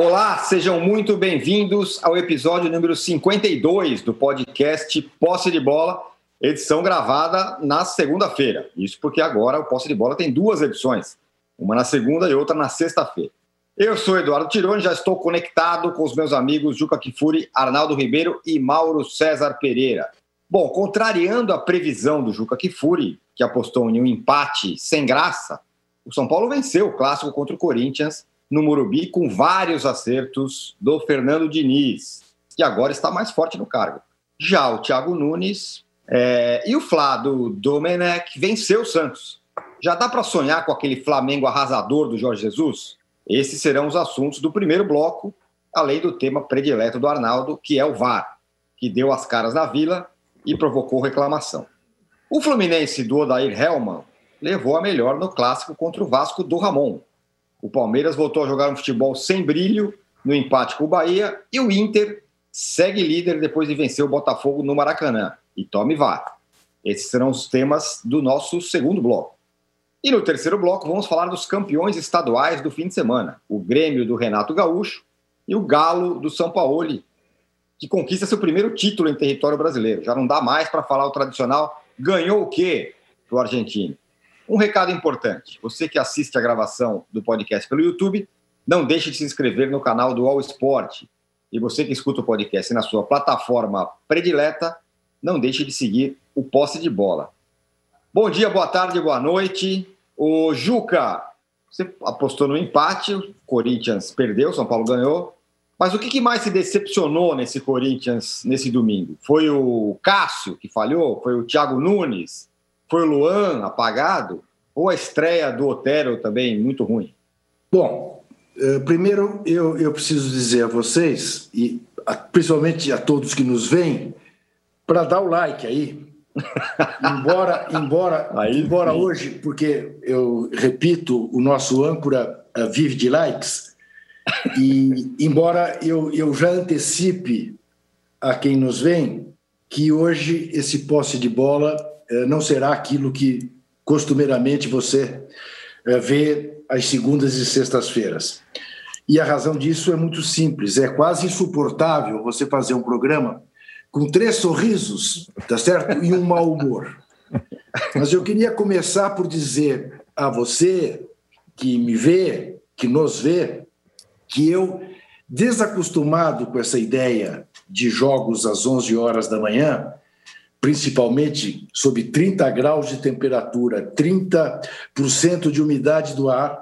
Olá, sejam muito bem-vindos ao episódio número 52 do podcast Posse de Bola, edição gravada na segunda-feira. Isso porque agora o Posse de Bola tem duas edições, uma na segunda e outra na sexta-feira. Eu sou Eduardo Tironi, já estou conectado com os meus amigos Juca Kifuri, Arnaldo Ribeiro e Mauro César Pereira. Bom, contrariando a previsão do Juca Kifuri, que apostou em um empate sem graça, o São Paulo venceu o clássico contra o Corinthians no Morumbi com vários acertos do Fernando Diniz, que agora está mais forte no cargo. Já o Thiago Nunes é, e o Flávio Domenech venceu o Santos. Já dá para sonhar com aquele Flamengo arrasador do Jorge Jesus? Esses serão os assuntos do primeiro bloco, além do tema predileto do Arnaldo, que é o VAR, que deu as caras na vila e provocou reclamação. O Fluminense do Odair Helman levou a melhor no clássico contra o Vasco do Ramon, o Palmeiras voltou a jogar um futebol sem brilho no empate com o Bahia e o Inter segue líder depois de vencer o Botafogo no Maracanã. E tome vá. Esses serão os temas do nosso segundo bloco. E no terceiro bloco vamos falar dos campeões estaduais do fim de semana. O Grêmio do Renato Gaúcho e o Galo do São Paulo, que conquista seu primeiro título em território brasileiro. Já não dá mais para falar o tradicional ganhou o quê para o argentino. Um recado importante: você que assiste a gravação do podcast pelo YouTube, não deixe de se inscrever no canal do All Sport. E você que escuta o podcast na sua plataforma predileta, não deixe de seguir o Posse de Bola. Bom dia, boa tarde, boa noite. O Juca, você apostou no empate, o Corinthians perdeu, São Paulo ganhou. Mas o que mais se decepcionou nesse Corinthians nesse domingo? Foi o Cássio que falhou? Foi o Thiago Nunes? Foi o Luan apagado? Ou a estreia do Otero também muito ruim? Bom, eh, primeiro eu, eu preciso dizer a vocês, e principalmente a todos que nos veem, para dar o like aí. embora embora, aí, embora hoje, porque eu repito, o nosso âncora uh, vive de likes, e embora eu, eu já antecipe a quem nos vem que hoje esse posse de bola eh, não será aquilo que costumeiramente você eh, vê às segundas e sextas-feiras. E a razão disso é muito simples: é quase insuportável você fazer um programa com três sorrisos, tá certo? E um mau humor. Mas eu queria começar por dizer a você que me vê, que nos vê, que eu, desacostumado com essa ideia de jogos às 11 horas da manhã, principalmente sob 30 graus de temperatura, 30% de umidade do ar,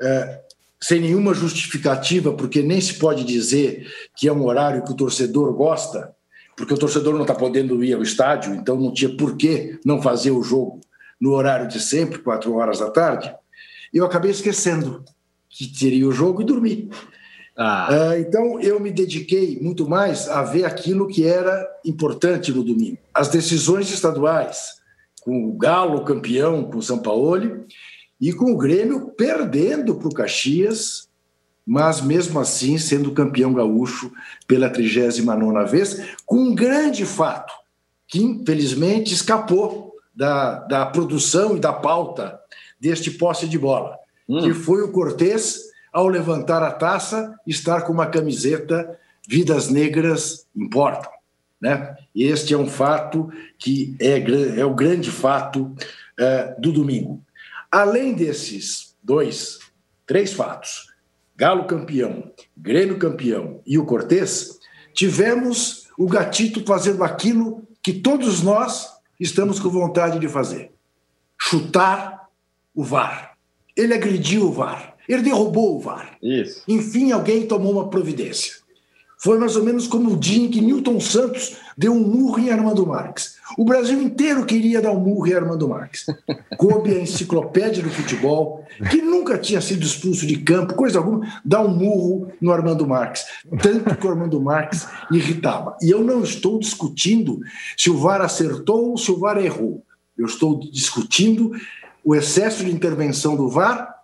é, sem nenhuma justificativa, porque nem se pode dizer que é um horário que o torcedor gosta, porque o torcedor não está podendo ir ao estádio, então não tinha por que não fazer o jogo no horário de sempre, quatro horas da tarde. Eu acabei esquecendo que teria o jogo e dormi. Ah. Uh, então, eu me dediquei muito mais a ver aquilo que era importante no domingo. As decisões estaduais, com o Galo campeão com o São Paulo e com o Grêmio perdendo para o Caxias, mas mesmo assim sendo campeão gaúcho pela 39 vez, com um grande fato que infelizmente escapou da, da produção e da pauta deste posse de bola, hum. que foi o Cortez ao levantar a taça, estar com uma camiseta Vidas Negras Importam. Né? Este é um fato que é, é o grande fato é, do domingo. Além desses dois, três fatos, Galo campeão, Grêmio campeão e o Cortez, tivemos o Gatito fazendo aquilo que todos nós estamos com vontade de fazer: chutar o VAR. Ele agrediu o VAR. Ele derrubou o VAR. Isso. Enfim, alguém tomou uma providência. Foi mais ou menos como o dia em que Newton Santos deu um murro em Armando Marques. O Brasil inteiro queria dar um murro em Armando Marques. Coube a enciclopédia do futebol, que nunca tinha sido expulso de campo, coisa alguma, dar um murro no Armando Marques. Tanto que o Armando Marques irritava. E eu não estou discutindo se o VAR acertou ou se o VAR errou. Eu estou discutindo o excesso de intervenção do VAR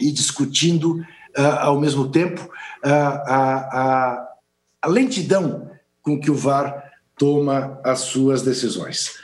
e discutindo uh, ao mesmo tempo uh, a, a, a lentidão com que o VAR toma as suas decisões.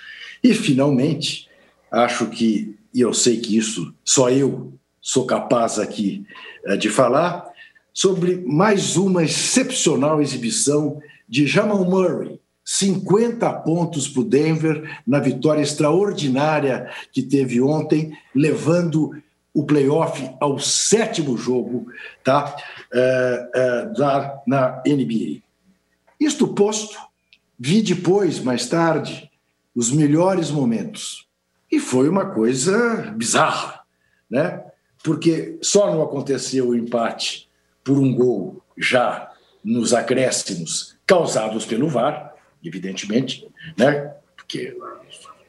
E, finalmente, acho que, e eu sei que isso só eu sou capaz aqui uh, de falar, sobre mais uma excepcional exibição de Jamal Murray. 50 pontos para o Denver na vitória extraordinária que teve ontem, levando o playoff ao sétimo jogo tá? É, é, da, na NBA. Isto posto, vi depois, mais tarde, os melhores momentos. E foi uma coisa bizarra, né? porque só não aconteceu o empate por um gol já nos acréscimos causados pelo VAR, evidentemente, né? porque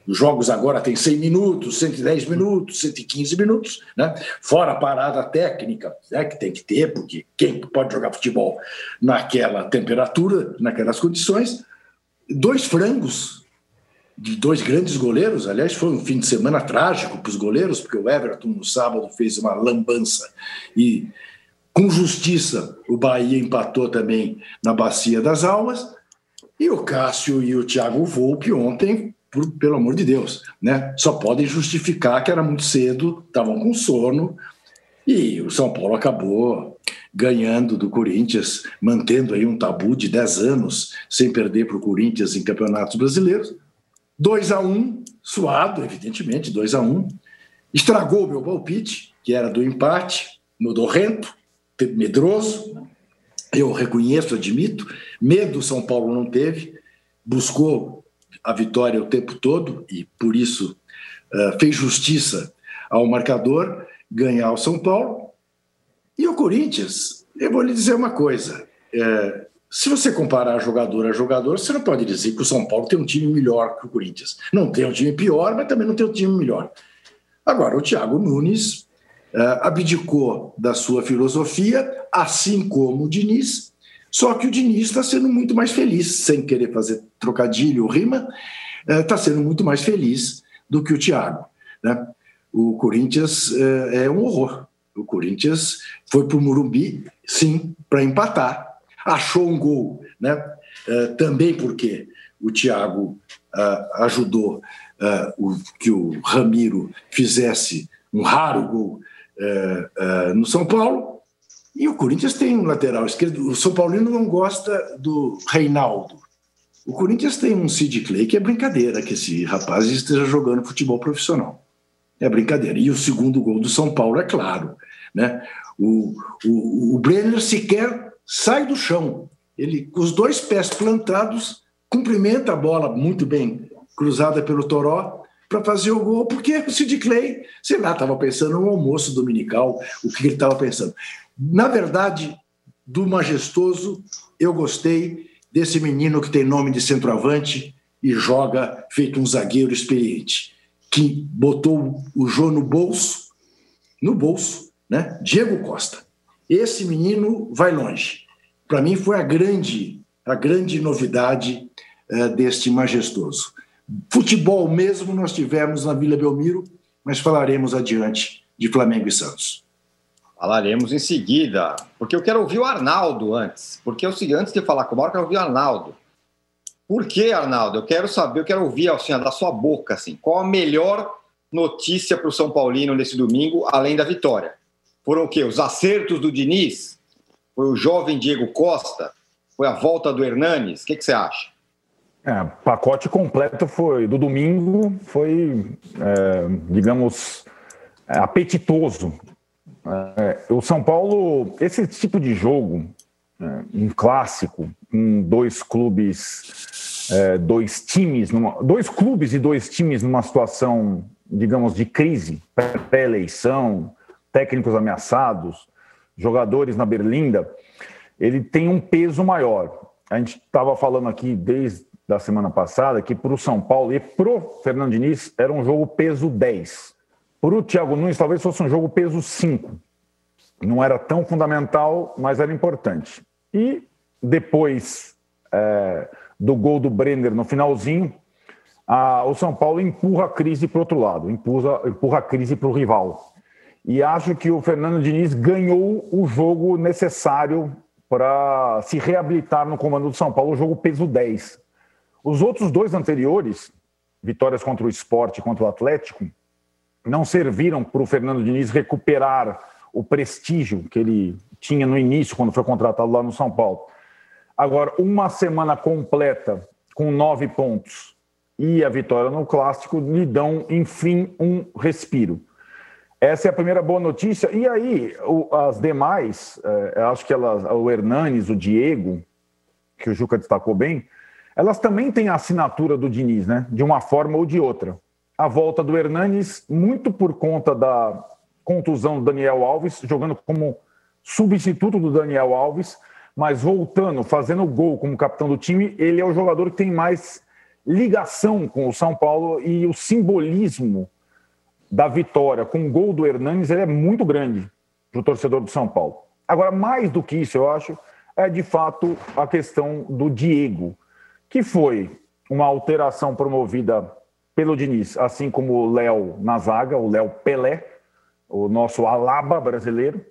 os jogos agora têm 100 minutos, 110 minutos, 115 minutos, né? fora a parada técnica, né? que tem que ter, porque quem pode jogar futebol naquela temperatura, naquelas condições. Dois frangos de dois grandes goleiros, aliás, foi um fim de semana trágico para os goleiros, porque o Everton no sábado fez uma lambança e, com justiça, o Bahia empatou também na Bacia das Almas. E o Cássio e o Thiago Volpe ontem por, pelo amor de Deus, né? Só podem justificar que era muito cedo, estavam com sono e o São Paulo acabou ganhando do Corinthians, mantendo aí um tabu de 10 anos sem perder para o Corinthians em campeonatos brasileiros. 2 a 1 um, suado, evidentemente, 2 a 1 um. Estragou o meu palpite, que era do empate, modorrento, medroso. Eu reconheço, admito. Medo São Paulo não teve. Buscou a vitória o tempo todo e por isso uh, fez justiça ao marcador ganhar o São Paulo. E o Corinthians, eu vou lhe dizer uma coisa: é, se você comparar jogador a jogador, você não pode dizer que o São Paulo tem um time melhor que o Corinthians. Não tem um time pior, mas também não tem um time melhor. Agora, o Thiago Nunes uh, abdicou da sua filosofia, assim como o Diniz, só que o Diniz está sendo muito mais feliz, sem querer fazer trocadilho ou rima, está é, sendo muito mais feliz do que o Thiago. Né? O Corinthians é, é um horror. O Corinthians foi para o Murumbi, sim, para empatar. Achou um gol, né? É, também porque o Thiago ajudou que o Ramiro fizesse um raro gol no São Paulo e o Corinthians tem um lateral esquerdo. O São Paulino não gosta do Reinaldo. O Corinthians tem um Sid Clay que é brincadeira que esse rapaz esteja jogando futebol profissional. É brincadeira. E o segundo gol do São Paulo, é claro. Né? O, o, o Brenner sequer sai do chão. Ele, com os dois pés plantados, cumprimenta a bola muito bem cruzada pelo Toró para fazer o gol, porque o Sid Clay, sei lá, estava pensando no almoço dominical, o que ele estava pensando. Na verdade, do majestoso, eu gostei desse menino que tem nome de centroavante e joga feito um zagueiro experiente, que botou o Jô no bolso, no bolso, né? Diego Costa. Esse menino vai longe. Para mim foi a grande, a grande novidade uh, deste majestoso. Futebol mesmo nós tivemos na Vila Belmiro, mas falaremos adiante de Flamengo e Santos. Falaremos em seguida, porque eu quero ouvir o Arnaldo antes. Porque é seguinte, antes de falar com o Mauro, eu quero ouvir o Arnaldo. Por que, Arnaldo? Eu quero saber, eu quero ouvir assim, da sua boca, assim, qual a melhor notícia para o São Paulino nesse domingo, além da vitória? Foram o quê? Os acertos do Diniz? Foi o jovem Diego Costa? Foi a volta do Hernanes? O que, que você acha? É, pacote completo foi do domingo, foi, é, digamos, é, apetitoso é, o São Paulo, esse tipo de jogo, é, um clássico, com dois clubes, é, dois times, numa, dois clubes e dois times numa situação, digamos, de crise, pré-eleição, técnicos ameaçados, jogadores na berlinda, ele tem um peso maior. A gente estava falando aqui desde a semana passada que para o São Paulo e para o Fernando Diniz era um jogo peso 10. Para o Thiago Nunes, talvez fosse um jogo peso 5. Não era tão fundamental, mas era importante. E depois é, do gol do Brenner no finalzinho, a, o São Paulo empurra a crise para o outro lado, empurra, empurra a crise para o rival. E acho que o Fernando Diniz ganhou o jogo necessário para se reabilitar no comando do São Paulo, o jogo peso 10. Os outros dois anteriores, vitórias contra o esporte e contra o Atlético, não serviram para o Fernando Diniz recuperar o prestígio que ele tinha no início, quando foi contratado lá no São Paulo. Agora, uma semana completa com nove pontos e a vitória no Clássico lhe dão, enfim, um respiro. Essa é a primeira boa notícia. E aí, o, as demais, é, acho que elas, o Hernanes, o Diego, que o Juca destacou bem, elas também têm a assinatura do Diniz, né? De uma forma ou de outra. A volta do Hernanes, muito por conta da contusão do Daniel Alves, jogando como substituto do Daniel Alves, mas voltando, fazendo gol como capitão do time, ele é o jogador que tem mais ligação com o São Paulo e o simbolismo da vitória com o gol do Hernanes ele é muito grande para o torcedor do São Paulo. Agora, mais do que isso, eu acho, é de fato a questão do Diego, que foi uma alteração promovida pelo Diniz, assim como o Léo na zaga, o Léo Pelé, o nosso Alaba brasileiro,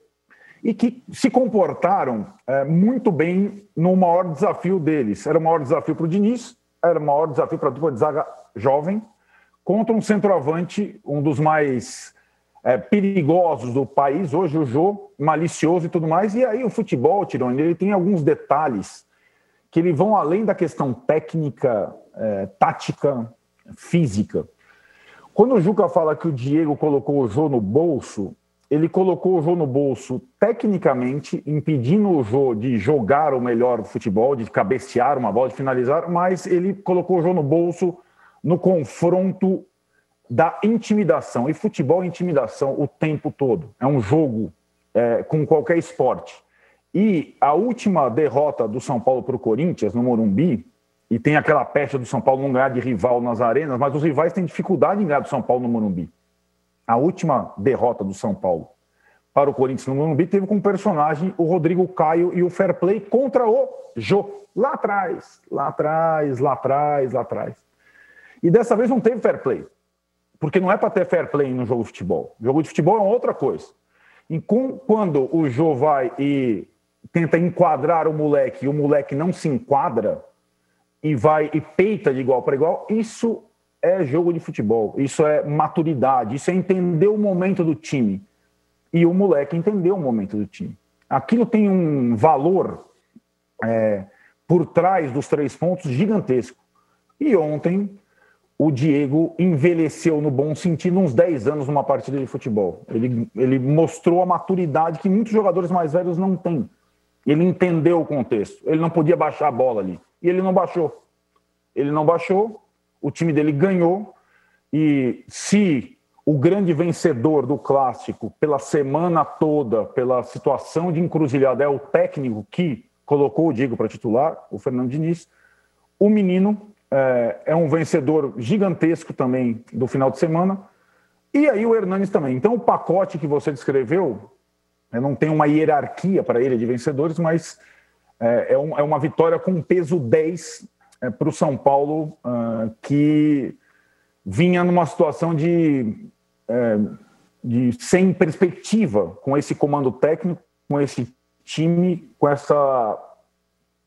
e que se comportaram é, muito bem no maior desafio deles. Era o maior desafio para o Diniz, era o maior desafio para a dupla de zaga jovem, contra um centroavante, um dos mais é, perigosos do país, hoje o Jô, malicioso e tudo mais. E aí o futebol, Tironi, ele tem alguns detalhes que ele vão além da questão técnica, é, tática, física. Quando o Juca fala que o Diego colocou o Jô no bolso, ele colocou o Jô no bolso tecnicamente, impedindo o Jô de jogar o melhor futebol, de cabecear uma bola, de finalizar, mas ele colocou o Jô no bolso no confronto da intimidação. E futebol é intimidação o tempo todo. É um jogo é, com qualquer esporte. E a última derrota do São Paulo para o Corinthians, no Morumbi, e tem aquela pecha do São Paulo não ganhar de rival nas arenas, mas os rivais têm dificuldade em ganhar do São Paulo no Morumbi. A última derrota do São Paulo para o Corinthians no Morumbi teve como personagem o Rodrigo Caio e o Fair Play contra o Jô. Lá atrás, lá atrás, lá atrás, lá atrás. E dessa vez não teve fair play. Porque não é para ter fair play no jogo de futebol. O jogo de futebol é outra coisa. E com, quando o Jô vai e tenta enquadrar o moleque e o moleque não se enquadra e vai e peita de igual para igual, isso é jogo de futebol. Isso é maturidade. Isso é entender o momento do time. E o moleque entendeu o momento do time. Aquilo tem um valor é, por trás dos três pontos gigantesco. E ontem o Diego envelheceu no bom sentido uns 10 anos numa partida de futebol. Ele, ele mostrou a maturidade que muitos jogadores mais velhos não têm. Ele entendeu o contexto. Ele não podia baixar a bola ali. E ele não baixou. Ele não baixou, o time dele ganhou. E se o grande vencedor do clássico, pela semana toda, pela situação de encruzilhada, é o técnico que colocou o Diego para titular, o Fernando Diniz, o menino é, é um vencedor gigantesco também do final de semana. E aí o Hernanes também. Então o pacote que você descreveu, eu não tem uma hierarquia para ele de vencedores, mas é, é, um, é uma vitória com peso 10 é, para o São Paulo, uh, que vinha numa situação de, é, de sem perspectiva com esse comando técnico, com esse time, com essa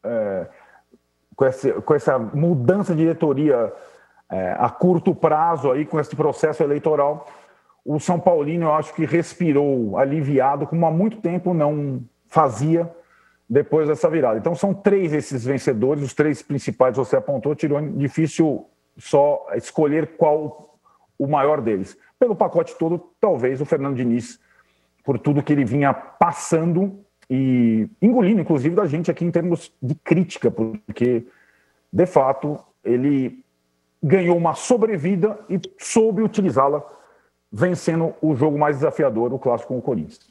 é, com essa, com essa mudança de diretoria é, a curto prazo aí, com esse processo eleitoral, o São Paulino, eu acho que respirou aliviado, como há muito tempo não fazia depois dessa virada. Então, são três esses vencedores, os três principais você apontou, tirou difícil só escolher qual o maior deles. Pelo pacote todo, talvez o Fernando Diniz, por tudo que ele vinha passando e engolindo, inclusive, da gente aqui em termos de crítica, porque, de fato, ele ganhou uma sobrevida e soube utilizá-la, vencendo o jogo mais desafiador, o clássico com o Corinthians.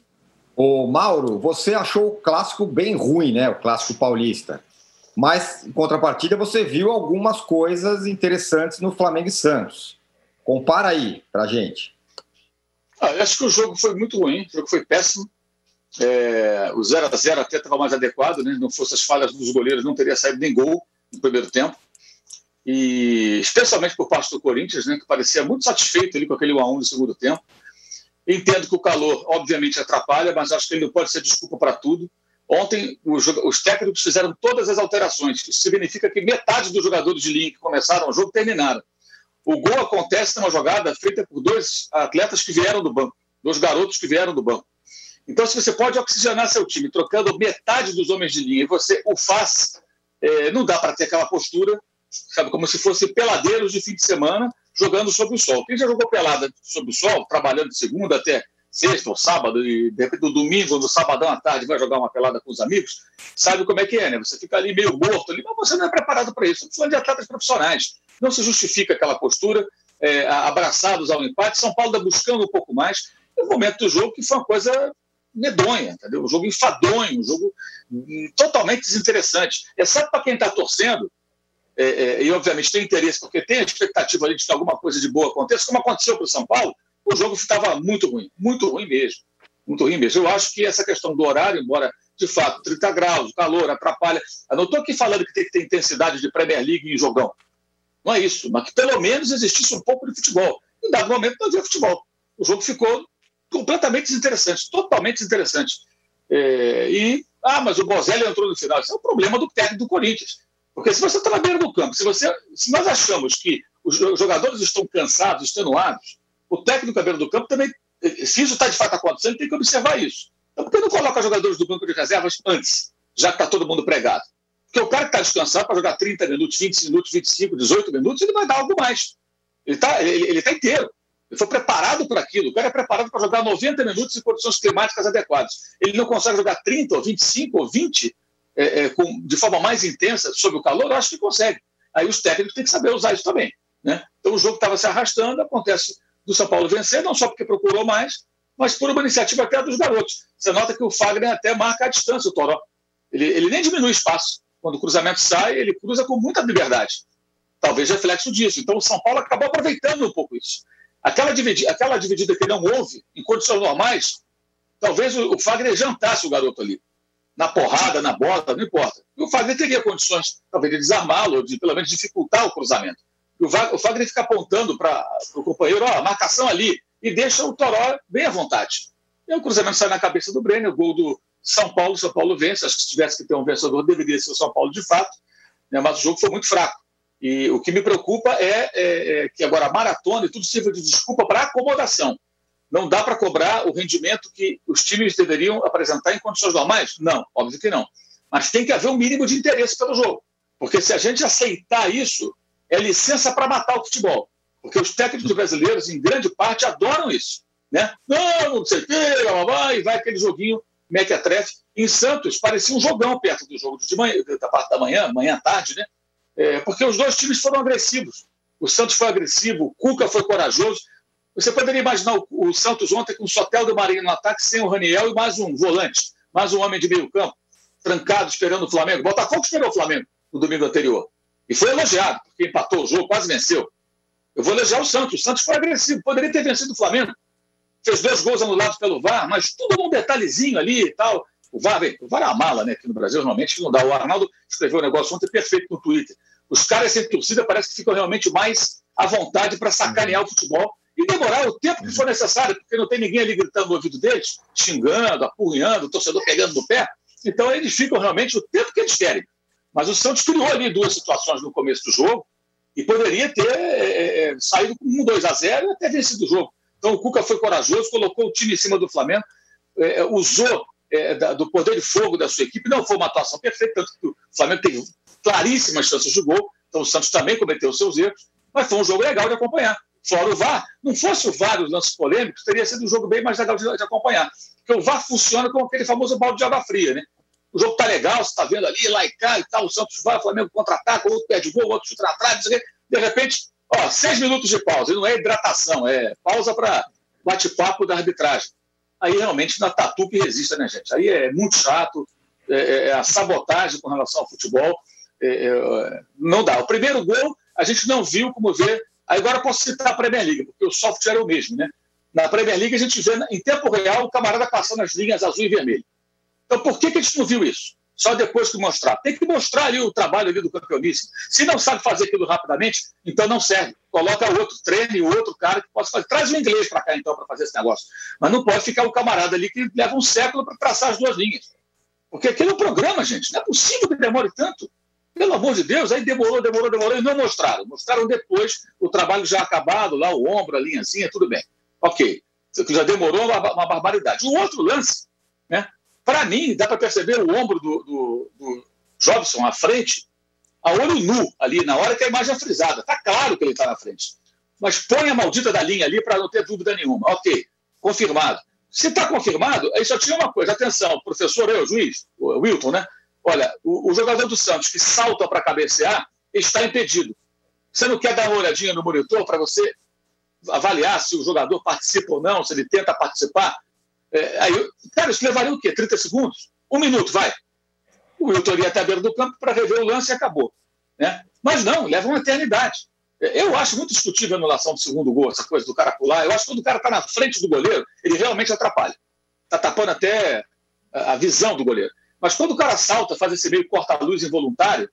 Ô, Mauro, você achou o clássico bem ruim, né? O clássico paulista. Mas, em contrapartida, você viu algumas coisas interessantes no Flamengo e Santos. Compara aí pra gente. Ah, eu acho que o jogo foi muito ruim, o jogo foi péssimo. É, o 0 a 0 até estava mais adequado, né? não fosse as falhas dos goleiros, não teria saído nem gol no primeiro tempo. E especialmente por parte do Corinthians, né, que parecia muito satisfeito ali com aquele 1 a 1 no segundo tempo. Entendo que o calor, obviamente, atrapalha, mas acho que ele não pode ser desculpa para tudo. Ontem, os, os, técnicos fizeram todas as alterações. Isso significa que metade dos jogadores de linha que começaram o jogo terminaram. O gol acontece numa jogada feita por dois atletas que vieram do banco, dois garotos que vieram do banco. Então, se você pode oxigenar seu time trocando metade dos homens de linha e você o faz, é, não dá para ter aquela postura, sabe, como se fosse peladeiros de fim de semana jogando sob o sol. Quem já jogou pelada sob o sol, trabalhando de segunda até sexta ou sábado, e de repente no domingo, no sabadão à tarde, vai jogar uma pelada com os amigos, sabe como é que é, né? Você fica ali meio morto, ali, mas você não é preparado para isso. Falando de atletas profissionais. Não se justifica aquela postura, é, abraçados ao empate. São Paulo está buscando um pouco mais. No momento do jogo, que foi uma coisa medonha, entendeu? Um jogo enfadonho, um jogo hum, totalmente desinteressante. Exceto para quem está torcendo, é, é, e obviamente tem interesse, porque tem a expectativa ali de que alguma coisa de boa aconteça, como aconteceu para o São Paulo, o jogo estava muito ruim, muito ruim mesmo. Muito ruim mesmo. Eu acho que essa questão do horário, embora de fato 30 graus, calor, atrapalha. Eu não estou aqui falando que tem que ter intensidade de Premier League em jogão. Não é isso, mas que pelo menos existisse um pouco de futebol. Em dado momento não havia futebol. O jogo ficou completamente desinteressante, totalmente desinteressante. É, e, ah, mas o Bozelli entrou no final. Isso é o problema do técnico do Corinthians. Porque se você está na beira do campo, se, você, se nós achamos que os jogadores estão cansados, extenuados, o técnico na beira do campo também, se isso está de fato acontecendo, tem que observar isso. Então, por que não coloca jogadores do banco de reservas antes, já que está todo mundo pregado? Porque o cara que está descansado para jogar 30 minutos, 20 minutos, 25, 18 minutos, ele vai dar algo mais. Ele está ele, ele tá inteiro. Ele foi preparado para aquilo. O cara é preparado para jogar 90 minutos em condições climáticas adequadas. Ele não consegue jogar 30, ou 25, ou 20 é, é, com, de forma mais intensa sob o calor? Eu acho que consegue. Aí os técnicos têm que saber usar isso também. Né? Então o jogo estava se arrastando, acontece do São Paulo vencer, não só porque procurou mais, mas por uma iniciativa até dos garotos. Você nota que o Fagner até marca a distância, o Toró. Ele, ele nem diminui espaço. Quando o cruzamento sai, ele cruza com muita liberdade. Talvez reflexo disso. Então o São Paulo acabou aproveitando um pouco isso. Aquela dividida, aquela dividida que não houve, em condições normais, talvez o, o Fagner jantasse o garoto ali. Na porrada, na bola, não importa. E o Fagner teria condições, talvez, de desarmá-lo, de pelo menos dificultar o cruzamento. E o Fagner fica apontando para o companheiro, ó, marcação ali, e deixa o Toró bem à vontade. E o cruzamento sai na cabeça do Brenner, o gol do São Paulo, São Paulo vence. Acho que se tivesse que ter um vencedor, deveria ser o São Paulo de fato, né? mas o jogo foi muito fraco. E o que me preocupa é, é, é que agora a maratona e tudo sirva de desculpa para acomodação. Não dá para cobrar o rendimento que os times deveriam apresentar em condições normais? Não, óbvio que não. Mas tem que haver um mínimo de interesse pelo jogo. Porque se a gente aceitar isso, é licença para matar o futebol. Porque os técnicos brasileiros, em grande parte, adoram isso. Né? Não, não sei o quê, e vai aquele joguinho mequetrefe. Em Santos, parecia um jogão perto do jogo de manhã, da parte da manhã, manhã tarde, né? É, porque os dois times foram agressivos. O Santos foi agressivo, o Cuca foi corajoso. Você poderia imaginar o, o Santos ontem com o Sotel do Marinho no ataque, sem o Raniel e mais um volante, mais um homem de meio campo, trancado esperando o Flamengo. Botafogo esperou o Flamengo no domingo anterior. E foi elogiado, porque empatou o jogo, quase venceu. Eu vou elogiar o Santos. O Santos foi agressivo, poderia ter vencido o Flamengo. Fez dois gols anulados pelo VAR, mas tudo num detalhezinho ali e tal. O VAR, o VAR é a mala, né? Aqui no Brasil, normalmente não dá. O Arnaldo escreveu um negócio ontem perfeito no Twitter. Os caras sem torcida parece que ficam realmente mais à vontade para sacanear o futebol e demorar o tempo que for necessário, porque não tem ninguém ali gritando no ouvido deles, xingando, apurrinhando, o torcedor pegando no pé. Então eles ficam realmente o tempo que eles querem. Mas o Santos criou ali duas situações no começo do jogo e poderia ter é, é saído com um 2 a 0 e até vencido o jogo. Então o Cuca foi corajoso, colocou o time em cima do Flamengo, é, é usou é, da, do poder de fogo da sua equipe. Não foi uma atuação perfeita, tanto que o Flamengo teve claríssimas chances de gol. Então o Santos também cometeu seus erros, mas foi um jogo legal de acompanhar. Fora o VAR, não fosse o VAR os lances polêmicos, teria sido um jogo bem mais legal de, de acompanhar. Porque o VAR funciona como aquele famoso balde de água fria, né? o jogo tá legal, você tá vendo ali, lá e cá e tal, o Santos vai, o Flamengo contra-ataca, o outro perde gol, o outro chuta de repente, ó, seis minutos de pausa, e não é hidratação, é pausa para bate-papo da arbitragem. Aí realmente na tatu que resiste, né, gente? Aí é muito chato, é, é, é a sabotagem com relação ao futebol, é, é, não dá. O primeiro gol a gente não viu como ver. Agora posso citar a Premier League, porque o software é o mesmo, né? Na Premier League a gente vê em tempo real o camarada passando as linhas azul e vermelho. Então, por que, que a gente não viu isso? Só depois que mostrar. Tem que mostrar ali o trabalho ali do campeoníssimo. Se não sabe fazer aquilo rapidamente, então não serve. Coloca outro treine, outro cara que possa fazer. Traz o inglês para cá, então, para fazer esse negócio. Mas não pode ficar o camarada ali que leva um século para traçar as duas linhas. Porque aquilo é um programa, gente. Não é possível que demore tanto. Pelo amor de Deus, aí demorou, demorou, demorou e não mostraram. Mostraram depois o trabalho já acabado, lá o ombro, a linhazinha, tudo bem. Ok. Já demorou uma, uma barbaridade. O outro lance Né? Para mim, dá para perceber o ombro do, do, do Jobson à frente, a olho nu ali, na hora que a imagem é frisada. Está claro que ele está na frente. Mas põe a maldita da linha ali para não ter dúvida nenhuma. Ok, confirmado. Se está confirmado, aí só tinha uma coisa. Atenção, professor, eu, juiz, o Wilton, né? Olha, o, o jogador do Santos que salta para cabecear está impedido. Você não quer dar uma olhadinha no monitor para você avaliar se o jogador participa ou não, se ele tenta participar? É, aí, cara, isso levaria o quê? 30 segundos? Um minuto, vai. O Wilton iria até a beira do campo para rever o lance e acabou. Né? Mas não, leva uma eternidade. Eu acho muito discutível a anulação do segundo gol, essa coisa do cara pular. Eu acho que quando o cara está na frente do goleiro, ele realmente atrapalha. Está tapando até a visão do goleiro. Mas quando o cara salta, faz esse meio corta-luz involuntário,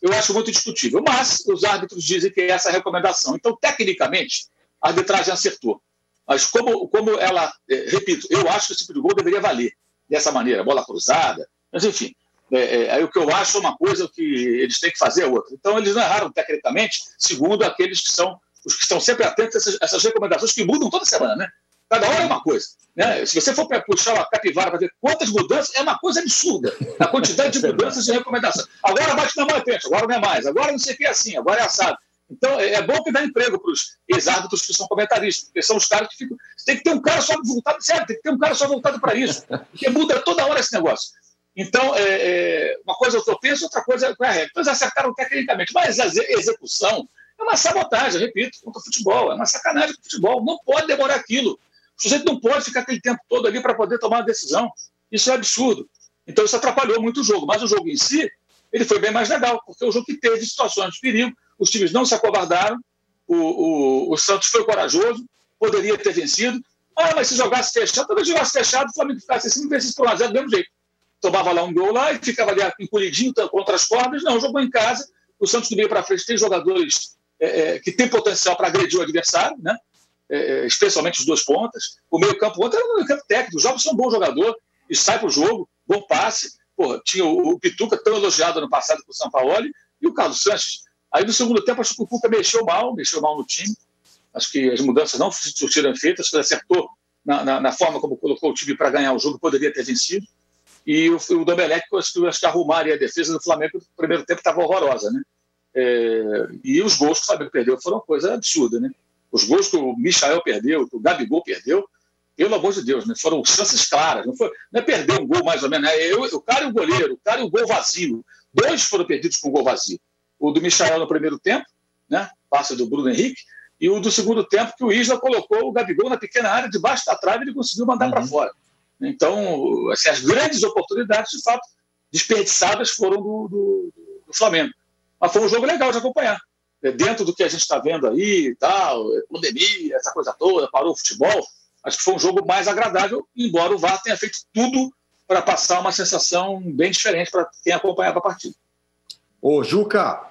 eu acho muito discutível. Mas os árbitros dizem que é essa a recomendação. Então, tecnicamente, a arbitragem acertou. Mas como, como ela, é, repito, eu acho que esse tipo de gol deveria valer dessa maneira, bola cruzada. Mas, enfim, é, é, aí o que eu acho é uma coisa, o que eles têm que fazer é outra. Então, eles não erraram tecnicamente, segundo aqueles que são os que estão sempre atentos a essas, essas recomendações que mudam toda semana, né? Cada hora é uma coisa. Né? Se você for puxar uma capivara para ver quantas mudanças, é uma coisa absurda. A quantidade de mudanças de recomendação. Agora bate na mão e peixe, agora não é mais, agora não sei o que é assim, agora é assado. Então, é, é bom que dá emprego para os ex-árbitros que são comentaristas, porque são os caras que ficam. Tem que ter um cara só voltado? Tem que ter um cara só voltado para isso. Porque muda toda hora esse negócio. Então, é, é, uma coisa é o que eu penso, outra coisa é a regra. Então, eles acertaram tecnicamente, mas a execução é uma sabotagem, repito, contra o futebol, é uma sacanagem com o futebol. Não pode demorar aquilo. O sujeito não pode ficar aquele tempo todo ali para poder tomar uma decisão. Isso é absurdo. Então, isso atrapalhou muito o jogo. Mas o jogo em si, ele foi bem mais legal, porque o jogo que teve situações de perigo, os times não se acovardaram, o, o, o Santos foi corajoso, poderia ter vencido. Ah, mas se jogasse fechado, talvez jogasse fechado, o Flamengo ficasse assim, vencesse por 1 do mesmo jeito tomava lá um gol lá e ficava ali encolhidinho contra as cordas. Não, jogou em casa. O Santos do meio para frente tem jogadores é, é, que têm potencial para agredir o adversário, né? É, é, especialmente os dois pontas. O meio-campo ontem era um meio-campo técnico. O Jobson é um bom jogador e sai para o jogo, bom passe. Porra, tinha o, o, Pituca tão elogiado no passado por o São Paulo e o Carlos Sanches. Aí no segundo tempo, acho que o Cuca mexeu mal, mexeu mal no time. Acho que as mudanças não surtiram efeito, acho que ele acertou na, na, na forma como colocou o time para ganhar o jogo, poderia ter vencido. E o, o Domenech, acho que, acho que arrumaria a defesa do Flamengo no primeiro tempo estava horrorosa, né? É, e os gols que o Flamengo perdeu foram uma coisa absurda, né? Os gols que o Michael perdeu, que o Gabigol perdeu, pelo amor de Deus, né? foram chances claras. Não, foi, não é perder um gol mais ou menos, né? Eu, o cara e o goleiro, o cara e o gol vazio. Dois foram perdidos com gol vazio. O do Michael no primeiro tempo, né? Passa do Bruno Henrique, e o do segundo tempo, que o Isla colocou o Gabigol na pequena área, debaixo da trave, e ele conseguiu mandar uhum. para fora. Então, assim, as grandes oportunidades, de fato, desperdiçadas foram do, do, do Flamengo. Mas foi um jogo legal de acompanhar. É, dentro do que a gente está vendo aí e tal, pandemia, essa coisa toda, parou o futebol, acho que foi um jogo mais agradável, embora o VAR tenha feito tudo para passar uma sensação bem diferente para quem acompanhava a partida. Ô, Juca,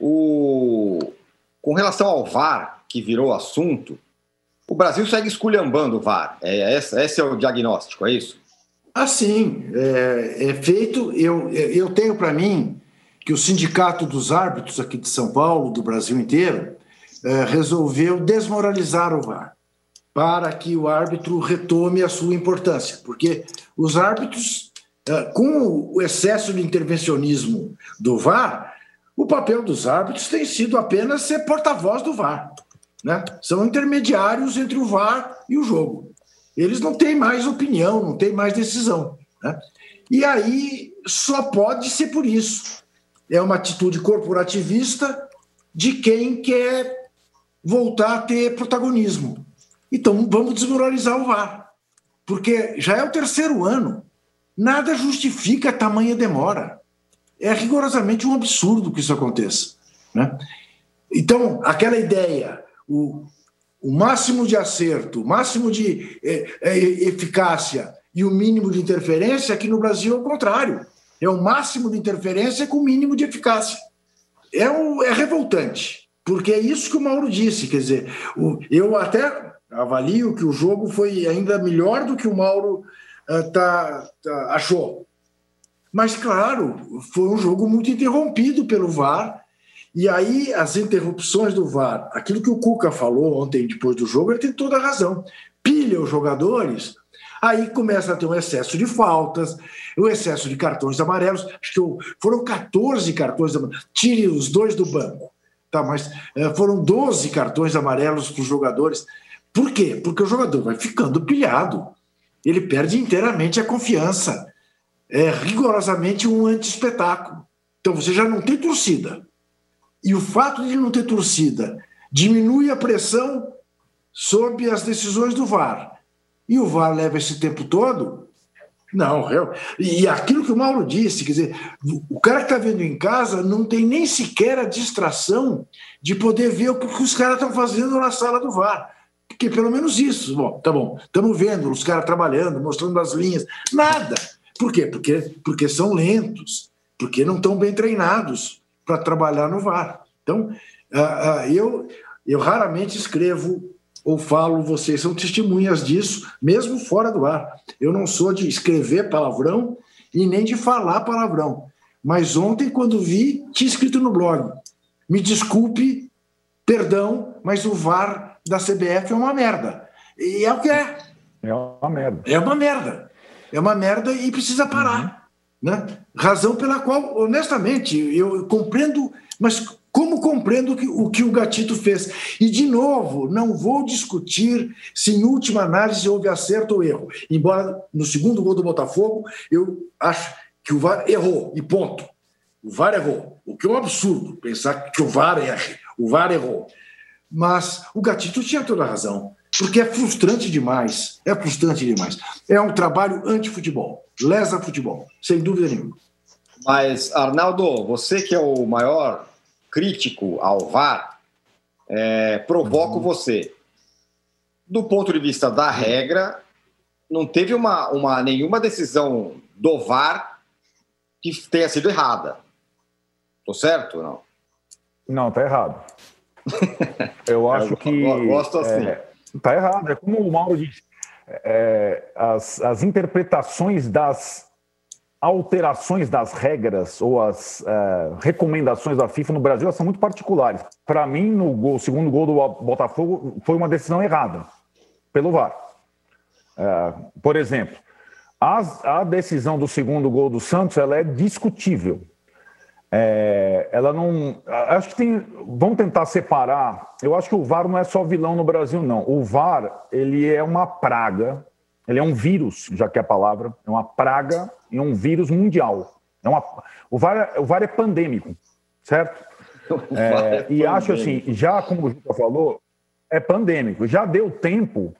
o... com relação ao VAR, que virou assunto, o Brasil segue esculhambando o VAR. É, esse, esse é o diagnóstico, é isso? Assim, é, é feito. Eu, eu tenho para mim que o Sindicato dos Árbitros aqui de São Paulo, do Brasil inteiro, é, resolveu desmoralizar o VAR para que o árbitro retome a sua importância, porque os árbitros, é, com o excesso de intervencionismo do VAR, o papel dos árbitros tem sido apenas ser porta-voz do VAR. Né? São intermediários entre o VAR e o jogo. Eles não têm mais opinião, não têm mais decisão. Né? E aí só pode ser por isso. É uma atitude corporativista de quem quer voltar a ter protagonismo. Então vamos desmoralizar o VAR. Porque já é o terceiro ano. Nada justifica tamanha demora. É rigorosamente um absurdo que isso aconteça. Né? Então, aquela ideia o, o máximo de acerto, o máximo de é, é, eficácia e o mínimo de interferência, aqui no Brasil é o contrário. É o máximo de interferência com o mínimo de eficácia. É, um, é revoltante, porque é isso que o Mauro disse. Quer dizer, o, eu até avalio que o jogo foi ainda melhor do que o Mauro uh, tá, tá, achou. Mas, claro, foi um jogo muito interrompido pelo VAR e aí, as interrupções do VAR, aquilo que o Cuca falou ontem, depois do jogo, ele tem toda a razão. Pilha os jogadores Aí começa a ter um excesso de faltas, um excesso de cartões amarelos. Acho que foram 14 cartões amarelos. Tire os dois do banco. Tá, mas é, foram 12 cartões amarelos para os jogadores. Por quê? Porque o jogador vai ficando pilhado. Ele perde inteiramente a confiança. É rigorosamente um anti-espetáculo. Então você já não tem torcida. E o fato de não ter torcida diminui a pressão sob as decisões do VAR. E o VAR leva esse tempo todo? Não, eu, e aquilo que o Mauro disse, quer dizer, o cara que está vendo em casa não tem nem sequer a distração de poder ver o que os caras estão fazendo na sala do VAR. Porque pelo menos isso, bom, tá bom, estamos vendo os caras trabalhando, mostrando as linhas, nada. Por quê? Porque, porque são lentos, porque não estão bem treinados para trabalhar no VAR. Então, uh, uh, eu, eu raramente escrevo ou falo, vocês são testemunhas disso, mesmo fora do ar. Eu não sou de escrever palavrão e nem de falar palavrão. Mas ontem, quando vi, tinha escrito no blog: me desculpe, perdão, mas o VAR da CBF é uma merda. E é o que é. É uma merda. É uma merda. É uma merda e precisa parar. Uhum. Né? Razão pela qual, honestamente, eu compreendo, mas como compreendo o que o Gatito fez? E, de novo, não vou discutir se, em última análise, houve acerto ou erro. Embora no segundo gol do Botafogo, eu acho que o VAR errou, e ponto. O VAR errou. O que é um absurdo pensar que o VAR erre. O VAR errou. Mas o Gatito tinha toda a razão, porque é frustrante demais. É frustrante demais. É um trabalho anti-futebol, lesa futebol, sem dúvida nenhuma. Mas, Arnaldo, você que é o maior crítico ao VAR, é, provoco uhum. você. Do ponto de vista da regra, não teve uma, uma, nenhuma decisão do VAR que tenha sido errada. Estou certo ou não? Não, tá errado. Eu acho que. Eu gosto assim. É, tá errado. É como o Mauro disse. É, as, as interpretações das alterações das regras ou as uh, recomendações da FIFA no Brasil são muito particulares. Para mim, no gol, segundo gol do Botafogo, foi uma decisão errada pelo VAR. Uh, por exemplo, a, decisão do segundo gol do Santos ela é discutível. É, ela não. Acho que tem. Vamos tentar separar. Eu acho que o VAR não é só vilão no Brasil, não. O VAR ele é uma praga ele é um vírus, já que é a palavra, é uma praga e um vírus mundial. É uma, o, VAR, o VAR é pandêmico, certo? É, é e acho assim, já como o Juca falou, é pandêmico. Já deu tempo,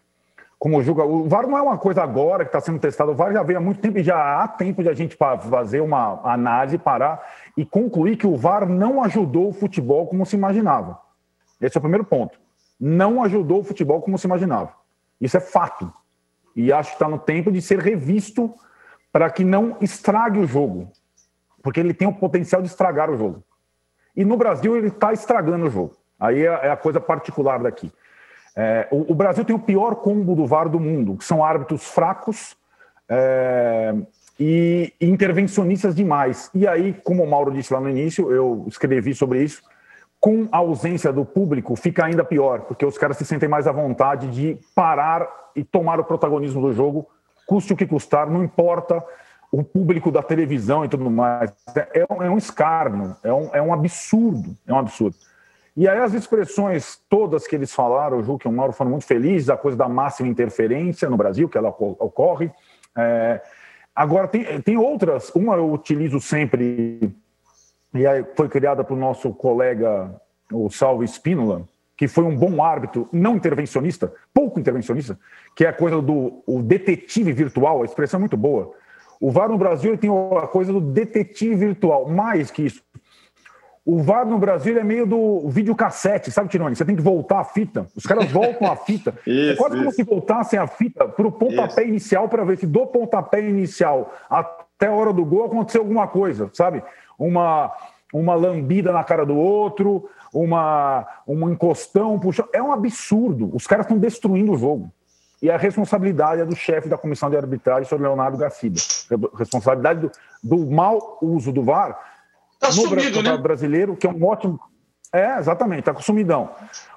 como o Juca. O VAR não é uma coisa agora que está sendo testado, o VAR já veio há muito tempo e já há tempo de a gente fazer uma análise, parar e concluir que o VAR não ajudou o futebol como se imaginava. Esse é o primeiro ponto. Não ajudou o futebol como se imaginava. Isso é fato. E acho que está no tempo de ser revisto para que não estrague o jogo, porque ele tem o potencial de estragar o jogo. E no Brasil ele está estragando o jogo. Aí é, é a coisa particular daqui. É, o, o, Brasil tem o pior combo do VAR do mundo, que são árbitros fracos é, e, e intervencionistas demais. E aí, como o Mauro disse lá no início, eu escrevi sobre isso com a ausência do público, fica ainda pior, porque os caras se sentem mais à vontade de parar e tomar o protagonismo do jogo, custe o que custar, não importa o público da televisão e tudo mais. É, um, é um escárnio, é um, é um absurdo, é um absurdo. E aí as expressões todas que eles falaram, o Ju e o Mauro foram muito felizes, a coisa da máxima interferência no Brasil, que ela ocorre. É, agora, tem, tem outras, uma eu utilizo sempre e aí foi criada pelo nosso colega, o Salvo Espínola, que foi um bom árbitro, não intervencionista, pouco intervencionista, que é a coisa do o detetive virtual, a expressão é muito boa. O VAR no Brasil tem a coisa do detetive virtual, mais que isso. O VAR no Brasil é meio do videocassete, sabe, Tironi? Você tem que voltar a fita. Os caras voltam a fita. isso, é quase isso. como se voltassem a fita para o pontapé isso. inicial para ver se do pontapé inicial até a hora do gol aconteceu alguma coisa, sabe? Uma, uma lambida na cara do outro, uma, um encostão, puxa. É um absurdo. Os caras estão destruindo o jogo. E a responsabilidade é do chefe da comissão de arbitragem, o senhor Leonardo Gaciba. Responsabilidade do, do mau uso do VAR tá no sumido, né? brasileiro, que é um ótimo. É, exatamente, está com sumidão.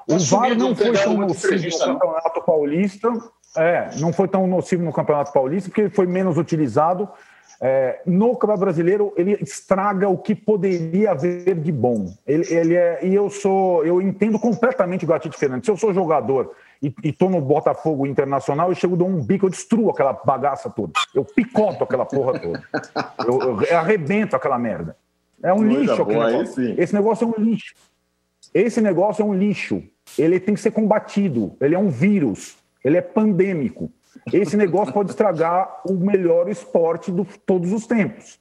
Tá o VAR não foi tão nocivo no Campeonato Paulista É, não foi tão nocivo no Campeonato Paulista, porque ele foi menos utilizado. É, no Campeonato Brasileiro, ele estraga o que poderia haver de bom. Ele, ele é, e eu sou, eu entendo completamente o Gatite Fernandes. Se eu sou jogador e estou no Botafogo Internacional, eu chego, dou um bico, eu destruo aquela bagaça toda. Eu picoto aquela porra toda. Eu, eu, arrebento aquela merda. É um lixo aquele negócio. Esse negócio é um lixo. Esse negócio é um lixo. Ele tem que ser combatido. Ele é um vírus. Ele é pandêmico. Esse negócio pode estragar o melhor esporte de todos os tempos.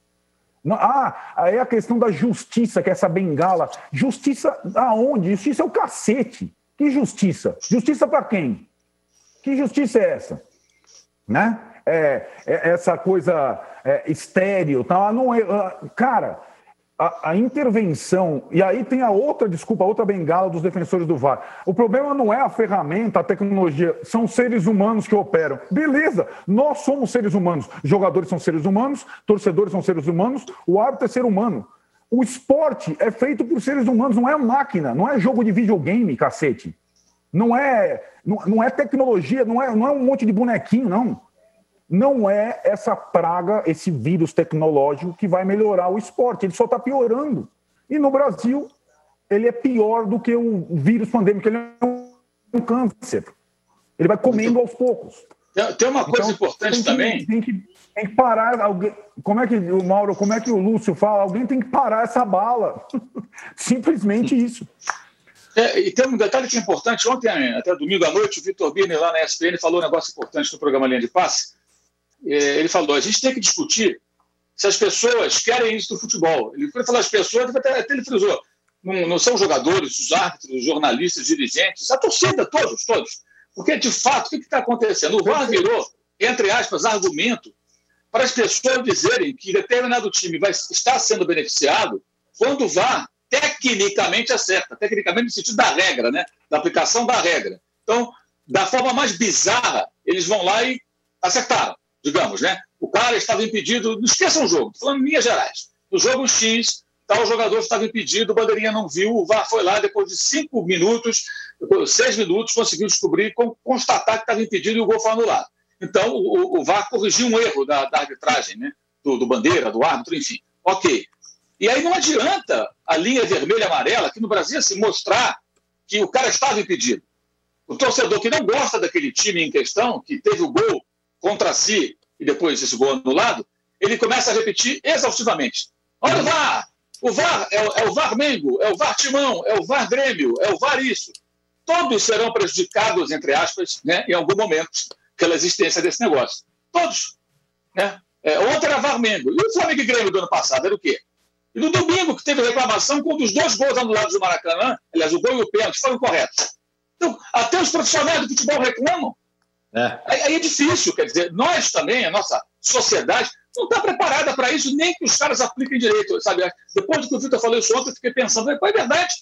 Ah, aí a questão da justiça, que é essa bengala. Justiça aonde? Justiça é o cacete. Que justiça? Justiça para quem? Que justiça é essa? Né? É, é essa coisa é, estéreo, tá? Não é, ah, cara, a, a, intervenção, e aí tem a outra, desculpa, a outra bengala dos defensores do VAR. O problema não é a ferramenta, a tecnologia, são seres humanos que operam. Beleza, nós somos seres humanos, jogadores são seres humanos, torcedores são seres humanos, o árbitro é ser humano. O esporte é feito por seres humanos, não é máquina, não é jogo de videogame, cacete. Não é, não, não é tecnologia, não é, não é um monte de bonequinho, não não é essa praga, esse vírus tecnológico que vai melhorar o esporte. Ele só está piorando. E no Brasil, ele é pior do que o vírus pandêmico. Ele é um câncer. Ele vai comendo aos poucos. Tem uma coisa então, importante tem que, também. Tem que, tem que parar. Alguém, como é que o Mauro, como é que o Lúcio fala? Alguém tem que parar essa bala. Simplesmente isso. É, e tem um detalhe que é importante. Ontem, até domingo à noite, o Vitor Birner lá na ESPN falou um negócio importante no programa Linha de Passe ele falou: a gente tem que discutir se as pessoas querem isso do futebol. Ele foi falar as pessoas, até, até ele frisou: não, não, são jogadores, os árbitros, os jornalistas, os dirigentes, a torcida, todos, todos. Porque, de fato, o que está acontecendo? O VAR virou, entre aspas, argumento para as pessoas dizerem que determinado time vai estar sendo beneficiado quando o VAR tecnicamente acerta, tecnicamente no sentido da regra, né? da aplicação da regra. Então, da forma mais bizarra, eles vão lá e acertaram digamos, né? O cara estava impedido, não esqueçam o jogo, falando em linhas gerais. No jogo X, tal jogador estava impedido, o Bandeirinha não viu, o VAR foi lá, depois de cinco minutos, seis minutos, conseguiu descobrir, constatar que estava impedido e o gol foi anulado. Então, o, o VAR corrigiu um erro da, da arbitragem, né? Do, do, bandeira, do árbitro, enfim. Ok. E aí não adianta a linha vermelha e amarela, aqui no Brasil, assim, mostrar que o cara estava impedido. O torcedor que não gosta daquele time em questão, que teve o gol contra si e depois esse gol anulado, ele começa a repetir exaustivamente. Olha o VAR! O VAR é, é o VAR Mengo, é o VAR Timão, é o VAR Grêmio, é o VAR isso. Todos serão prejudicados, entre aspas, né, em algum momento, pela existência desse negócio. Todos. Né? É, ontem era VAR Mengo. E o Flamengo e Grêmio do ano passado era o quê? E no domingo, que teve reclamação, quando os dois gols anulados do Maracanã, aliás, o gol e o pênalti, foram corretos. Então, até os profissionais do futebol reclamam. É. Aí é difícil, quer dizer, nós também, a nossa sociedade, não está preparada para isso, nem que os caras apliquem direito, sabe? Depois do que o Vitor falou isso ontem, eu fiquei pensando, é verdade,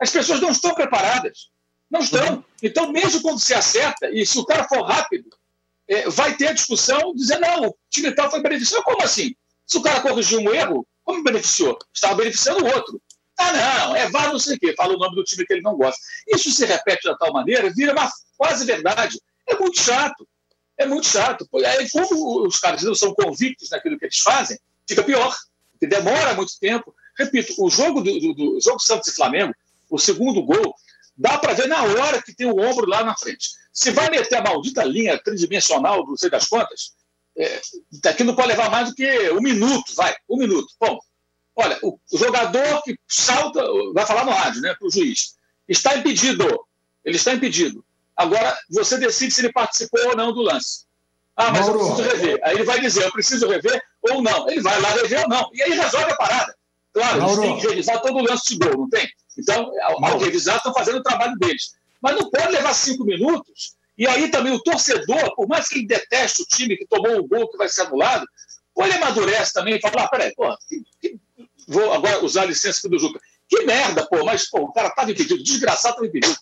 as pessoas não estão preparadas, não estão. Então, mesmo quando se acerta, e se o cara for rápido, é, vai ter a discussão, dizer, não, o time tal foi beneficiado. Como assim? Se o cara corrigiu um erro, como beneficiou? Estava beneficiando o outro. Ah, não, é VAR não sei o quê, fala o nome do time que ele não gosta. Isso se repete de tal maneira, vira uma quase verdade. É muito chato. É muito chato. Aí, como os caras não são convictos naquilo que eles fazem, fica pior. Demora muito tempo. Repito, o jogo do, do, do jogo Santos e Flamengo, o segundo gol, dá para ver na hora que tem o ombro lá na frente. Se vai meter a maldita linha tridimensional do sei das contas, é, daqui não pode levar mais do que um minuto, vai, um minuto. Bom, olha, o, o jogador que salta, vai falar no rádio, né, para o juiz, está impedido, ele está impedido. Agora, você decide se ele participou ou não do lance. Ah, mas Mauro. eu preciso rever. Aí ele vai dizer, eu preciso rever ou não. Ele vai lá rever ou não. E aí resolve a parada. Claro, Mauro. eles têm que revisar todo o lance de gol, não tem? Então, ao, ao revisar, estão fazendo o trabalho deles. Mas não pode levar cinco minutos. E aí também o torcedor, por mais que ele deteste o time que tomou o gol que vai ser anulado, ou ele amadurece também e fala, ah, peraí, pô, que, que... vou agora usar a licença do Juca. Que merda, pô, mas pô, o cara estava impedido, desgraçado estava impedido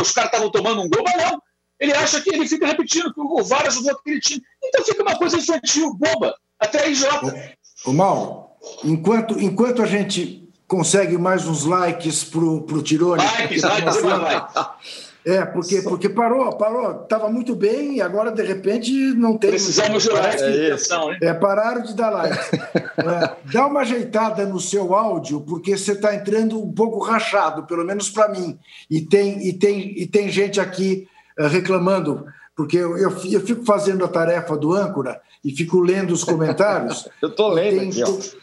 os caras estavam tomando um gol, mas não. Ele acha que ele fica repetindo que o VAR ajudou aquele time. Então fica uma coisa infantil, boba, até idiota. Ô, Mal, enquanto, enquanto a gente consegue mais uns likes pro, pro Tirone. Likes, likes, likes. É, porque, porque parou, parou, estava muito bem e agora, de repente, não tem. Precisamos de like é, né? é, pararam de dar like. é, dá uma ajeitada no seu áudio, porque você está entrando um pouco rachado, pelo menos para mim. E tem, e, tem, e tem gente aqui uh, reclamando, porque eu, eu, eu, fico fazendo a tarefa do âncora e fico lendo os comentários. eu estou lendo tem, aqui, ó.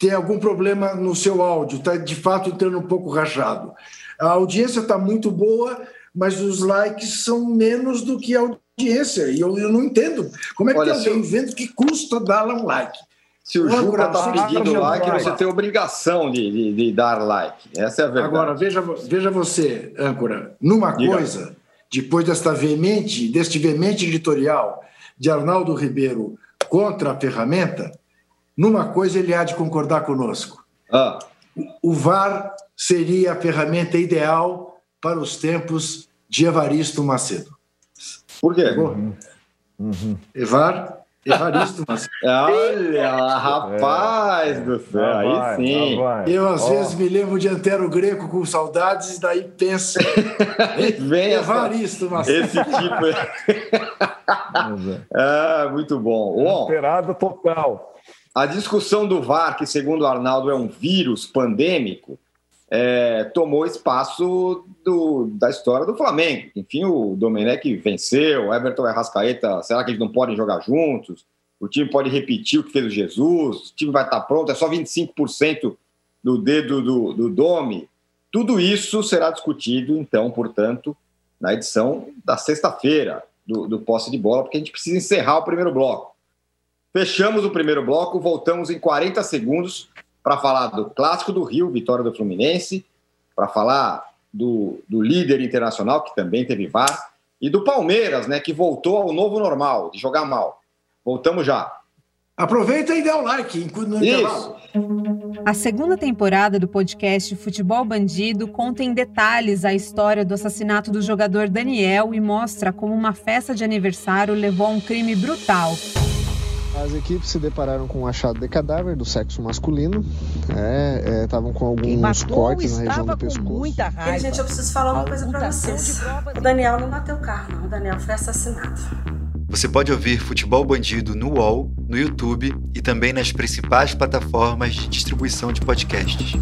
Tem algum problema no seu áudio, está de fato entrando um pouco rachado. A audiência está muito boa, mas os likes são menos do que a audiência. E eu, eu não entendo. Como é que Olha, tem alguém eu... vendo que custa dar um like? Se o Juca está pedindo like, você tem obrigação de, de, de, dar like. Essa é a verdade. Agora, veja, veja você, âncora, numa Diga. coisa, depois desta veemente, deste veemente editorial de Arnaldo Ribeiro contra a ferramenta, numa coisa ele há de concordar conosco. Ah. O VAR seria a ferramenta ideal para os tempos de Evaristo Macedo. Por quê? Uhum. Uhum. Evar, Evaristo Macedo. Olha, rapaz é, do céu, aí vai, sim. Eu, às oh. vezes, me lembro de Antero Greco com saudades, e daí penso. Vem Evaristo Macedo. Esse tipo. ah, muito bom. bom Esperado total. A discussão do VAR, que segundo Arnaldo é um vírus pandêmico, é, tomou espaço do, da história do Flamengo. Enfim, o Domenech venceu, Everton e Rascaeta, será que eles não podem jogar juntos? O time pode repetir o que fez o Jesus, o time vai estar pronto, é só 25% do dedo do, do Domi. Tudo isso será discutido, então, portanto, na edição da sexta-feira do, do Posse de Bola, porque a gente precisa encerrar o primeiro bloco. Fechamos o primeiro bloco, voltamos em 40 segundos para falar do Clássico do Rio, vitória do Fluminense, para falar do, do líder internacional, que também teve VAR, e do Palmeiras, né, que voltou ao novo normal, de jogar mal. Voltamos já. Aproveita e dá o like no intervalo. A segunda temporada do podcast Futebol Bandido conta em detalhes a história do assassinato do jogador Daniel e mostra como uma festa de aniversário levou a um crime brutal. As equipes se depararam com um achado de cadáver do sexo masculino. Estavam é, é, com alguns cortes na região do pescoço. Muita raiva. E, gente, eu preciso falar uma coisa para vocês. O Daniel não bateu o carro, não. O Daniel foi assassinado. Você pode ouvir Futebol Bandido no UOL, no YouTube e também nas principais plataformas de distribuição de podcasts.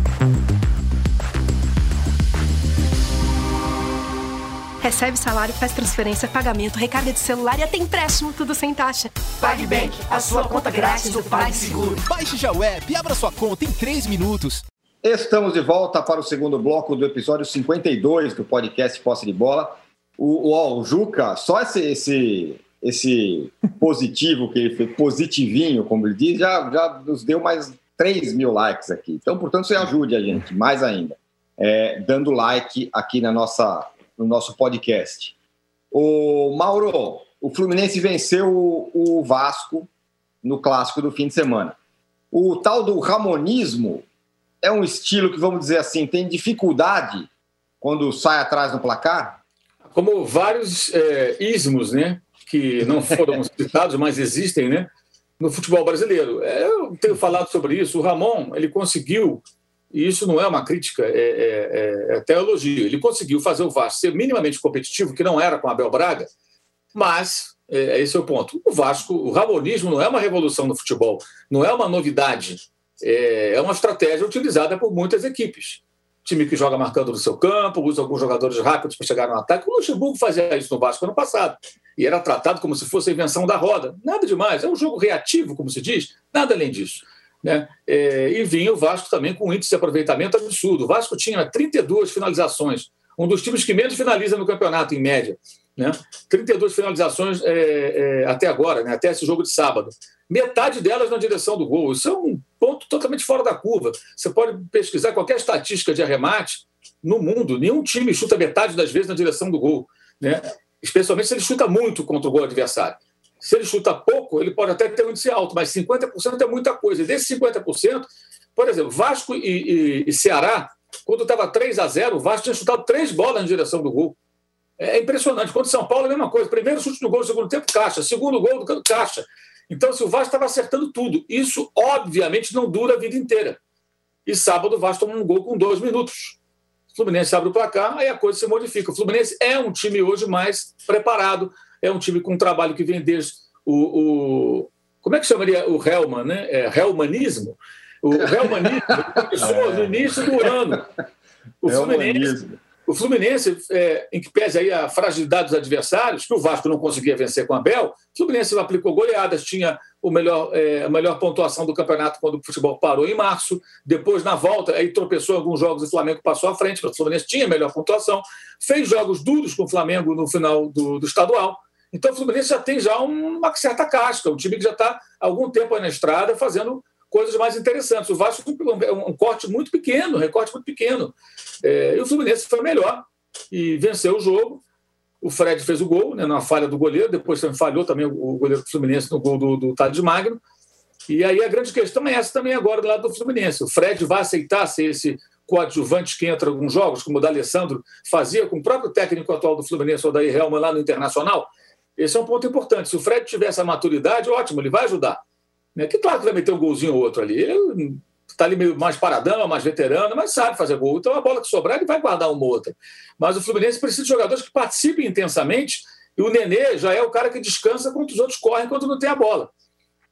Recebe salário, faz transferência, pagamento, recarga de celular e até empréstimo, tudo sem taxa. PagBank, a sua conta grátis do PagSeguro. Baixe já o app e abra sua conta em 3 minutos. Estamos de volta para o segundo bloco do episódio 52 do podcast Posse de Bola. O, o, o Juca, só esse, esse, esse positivo que ele fez, positivinho, como ele diz, já, já nos deu mais 3 mil likes aqui. Então, portanto, você ajude a gente, mais ainda, é, dando like aqui na nossa no nosso podcast. O Mauro, o Fluminense venceu o, Vasco no clássico do fim de semana. O tal do ramonismo é um estilo que, vamos dizer assim, tem dificuldade quando sai atrás no placar? Como vários é, ismos, né? Que não foram citados, mas existem, né? No futebol brasileiro. É, eu tenho falado sobre isso. O Ramon, ele conseguiu e isso não é uma crítica, é, é, é até elogio. Ele conseguiu fazer o Vasco ser minimamente competitivo, que não era com Abel Braga, mas é, esse é o ponto. O Vasco, o ramonismo não é uma revolução no futebol, não é uma novidade, é, é uma estratégia utilizada por muitas equipes. Time que joga marcando no seu campo, usa alguns jogadores rápidos para chegar no ataque. O Luxemburgo fazia isso no Vasco ano passado. E era tratado como se fosse a invenção da roda. Nada demais. É um jogo reativo, como se diz. Nada além disso. Né? É, e vinha o Vasco também com um índice de aproveitamento absurdo. O Vasco tinha 32 finalizações, um dos times que menos finaliza no campeonato, em média. Né? 32 finalizações é, é, até agora, né? até esse jogo de sábado. Metade delas na direção do gol. Isso é um ponto totalmente fora da curva. Você pode pesquisar qualquer estatística de arremate no mundo. Nenhum time chuta metade das vezes na direção do gol. Né? Especialmente se ele chuta muito contra o gol adversário. Se ele chuta pouco, ele pode até ter um índice alto, mas 50% é muita coisa. E desses 50%, por exemplo, Vasco e, e, e Ceará, quando estava 3 a 0 o Vasco tinha chutado três bolas na direção do gol. É impressionante. Quando São Paulo, é a mesma coisa. Primeiro chute do gol, segundo tempo, caixa. Segundo gol, do caixa. Então, se o Vasco estava acertando tudo, isso obviamente não dura a vida inteira. E sábado o Vasco tomou um gol com dois minutos. Fluminense abre o placar, aí a coisa se modifica. O Fluminense é um time hoje mais preparado, é um time com um trabalho que vem desde o. o como é que chamaria o Helman, né? É, Helmanismo? O Helmanismo começou no início do ano. O Fluminense o Fluminense, é, em que pese aí a fragilidade dos adversários, que o Vasco não conseguia vencer com a Bel, o Fluminense aplicou goleadas, tinha o melhor, é, a melhor pontuação do campeonato quando o futebol parou em março. Depois, na volta, aí tropeçou em alguns jogos e o Flamengo passou à frente, mas o Fluminense tinha a melhor pontuação. Fez jogos duros com o Flamengo no final do, do estadual. Então, o Fluminense já tem já uma certa casca, um time que já está há algum tempo aí na estrada fazendo coisas mais interessantes. O Vasco é um corte muito pequeno, um recorte muito pequeno. É, e o Fluminense foi melhor e venceu o jogo. O Fred fez o gol, né, na falha do goleiro, depois também falhou também o goleiro do Fluminense no gol do, do Tades Magno. E aí a grande questão é essa também agora do lado do Fluminense. O Fred vai aceitar ser esse coadjuvante que entra em alguns jogos, como o D'Alessandro fazia com o próprio técnico atual do Fluminense, o Daí Helman, lá no Internacional? Esse é um ponto importante. Se o Fred tiver essa maturidade, ótimo, ele vai ajudar. Né? Que claro que vai meter um golzinho ou outro ali. Ele está ali meio mais paradão, mais veterano, mas sabe fazer gol. Então a bola que sobrar, ele vai guardar uma ou outra. Mas o Fluminense precisa de jogadores que participem intensamente. E o Nenê já é o cara que descansa quando os outros correm quando não tem a bola.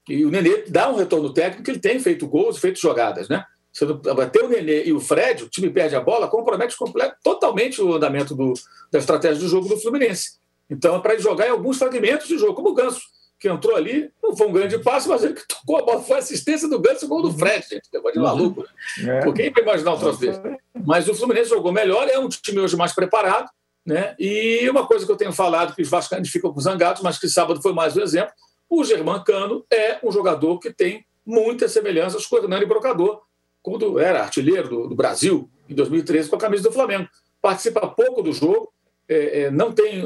E o Nenê dá um retorno técnico, ele tem feito gols feito jogadas, né? Se bater o Nenê e o Fred, o time perde a bola, compromete completo, totalmente o andamento do, da estratégia do jogo do Fluminense. Então é para jogar em alguns fragmentos de jogo, como o Ganso que entrou ali, não foi um grande passe, mas ele que tocou a bola, foi a assistência do Ganso e o gol do Fred, gente. Negócio de maluco. Né? É. Por quem vai imaginar um troço desse? Mas o Fluminense jogou melhor, é um time hoje mais preparado, né? E uma coisa que eu tenho falado, que os vascaínos ficam com zangados, mas que sábado foi mais um exemplo, o Germán Cano é um jogador que tem muitas semelhanças com o Hernani Brocador, quando era artilheiro do, do Brasil, em 2013, com a camisa do Flamengo. Participa pouco do jogo, é, é, não tem,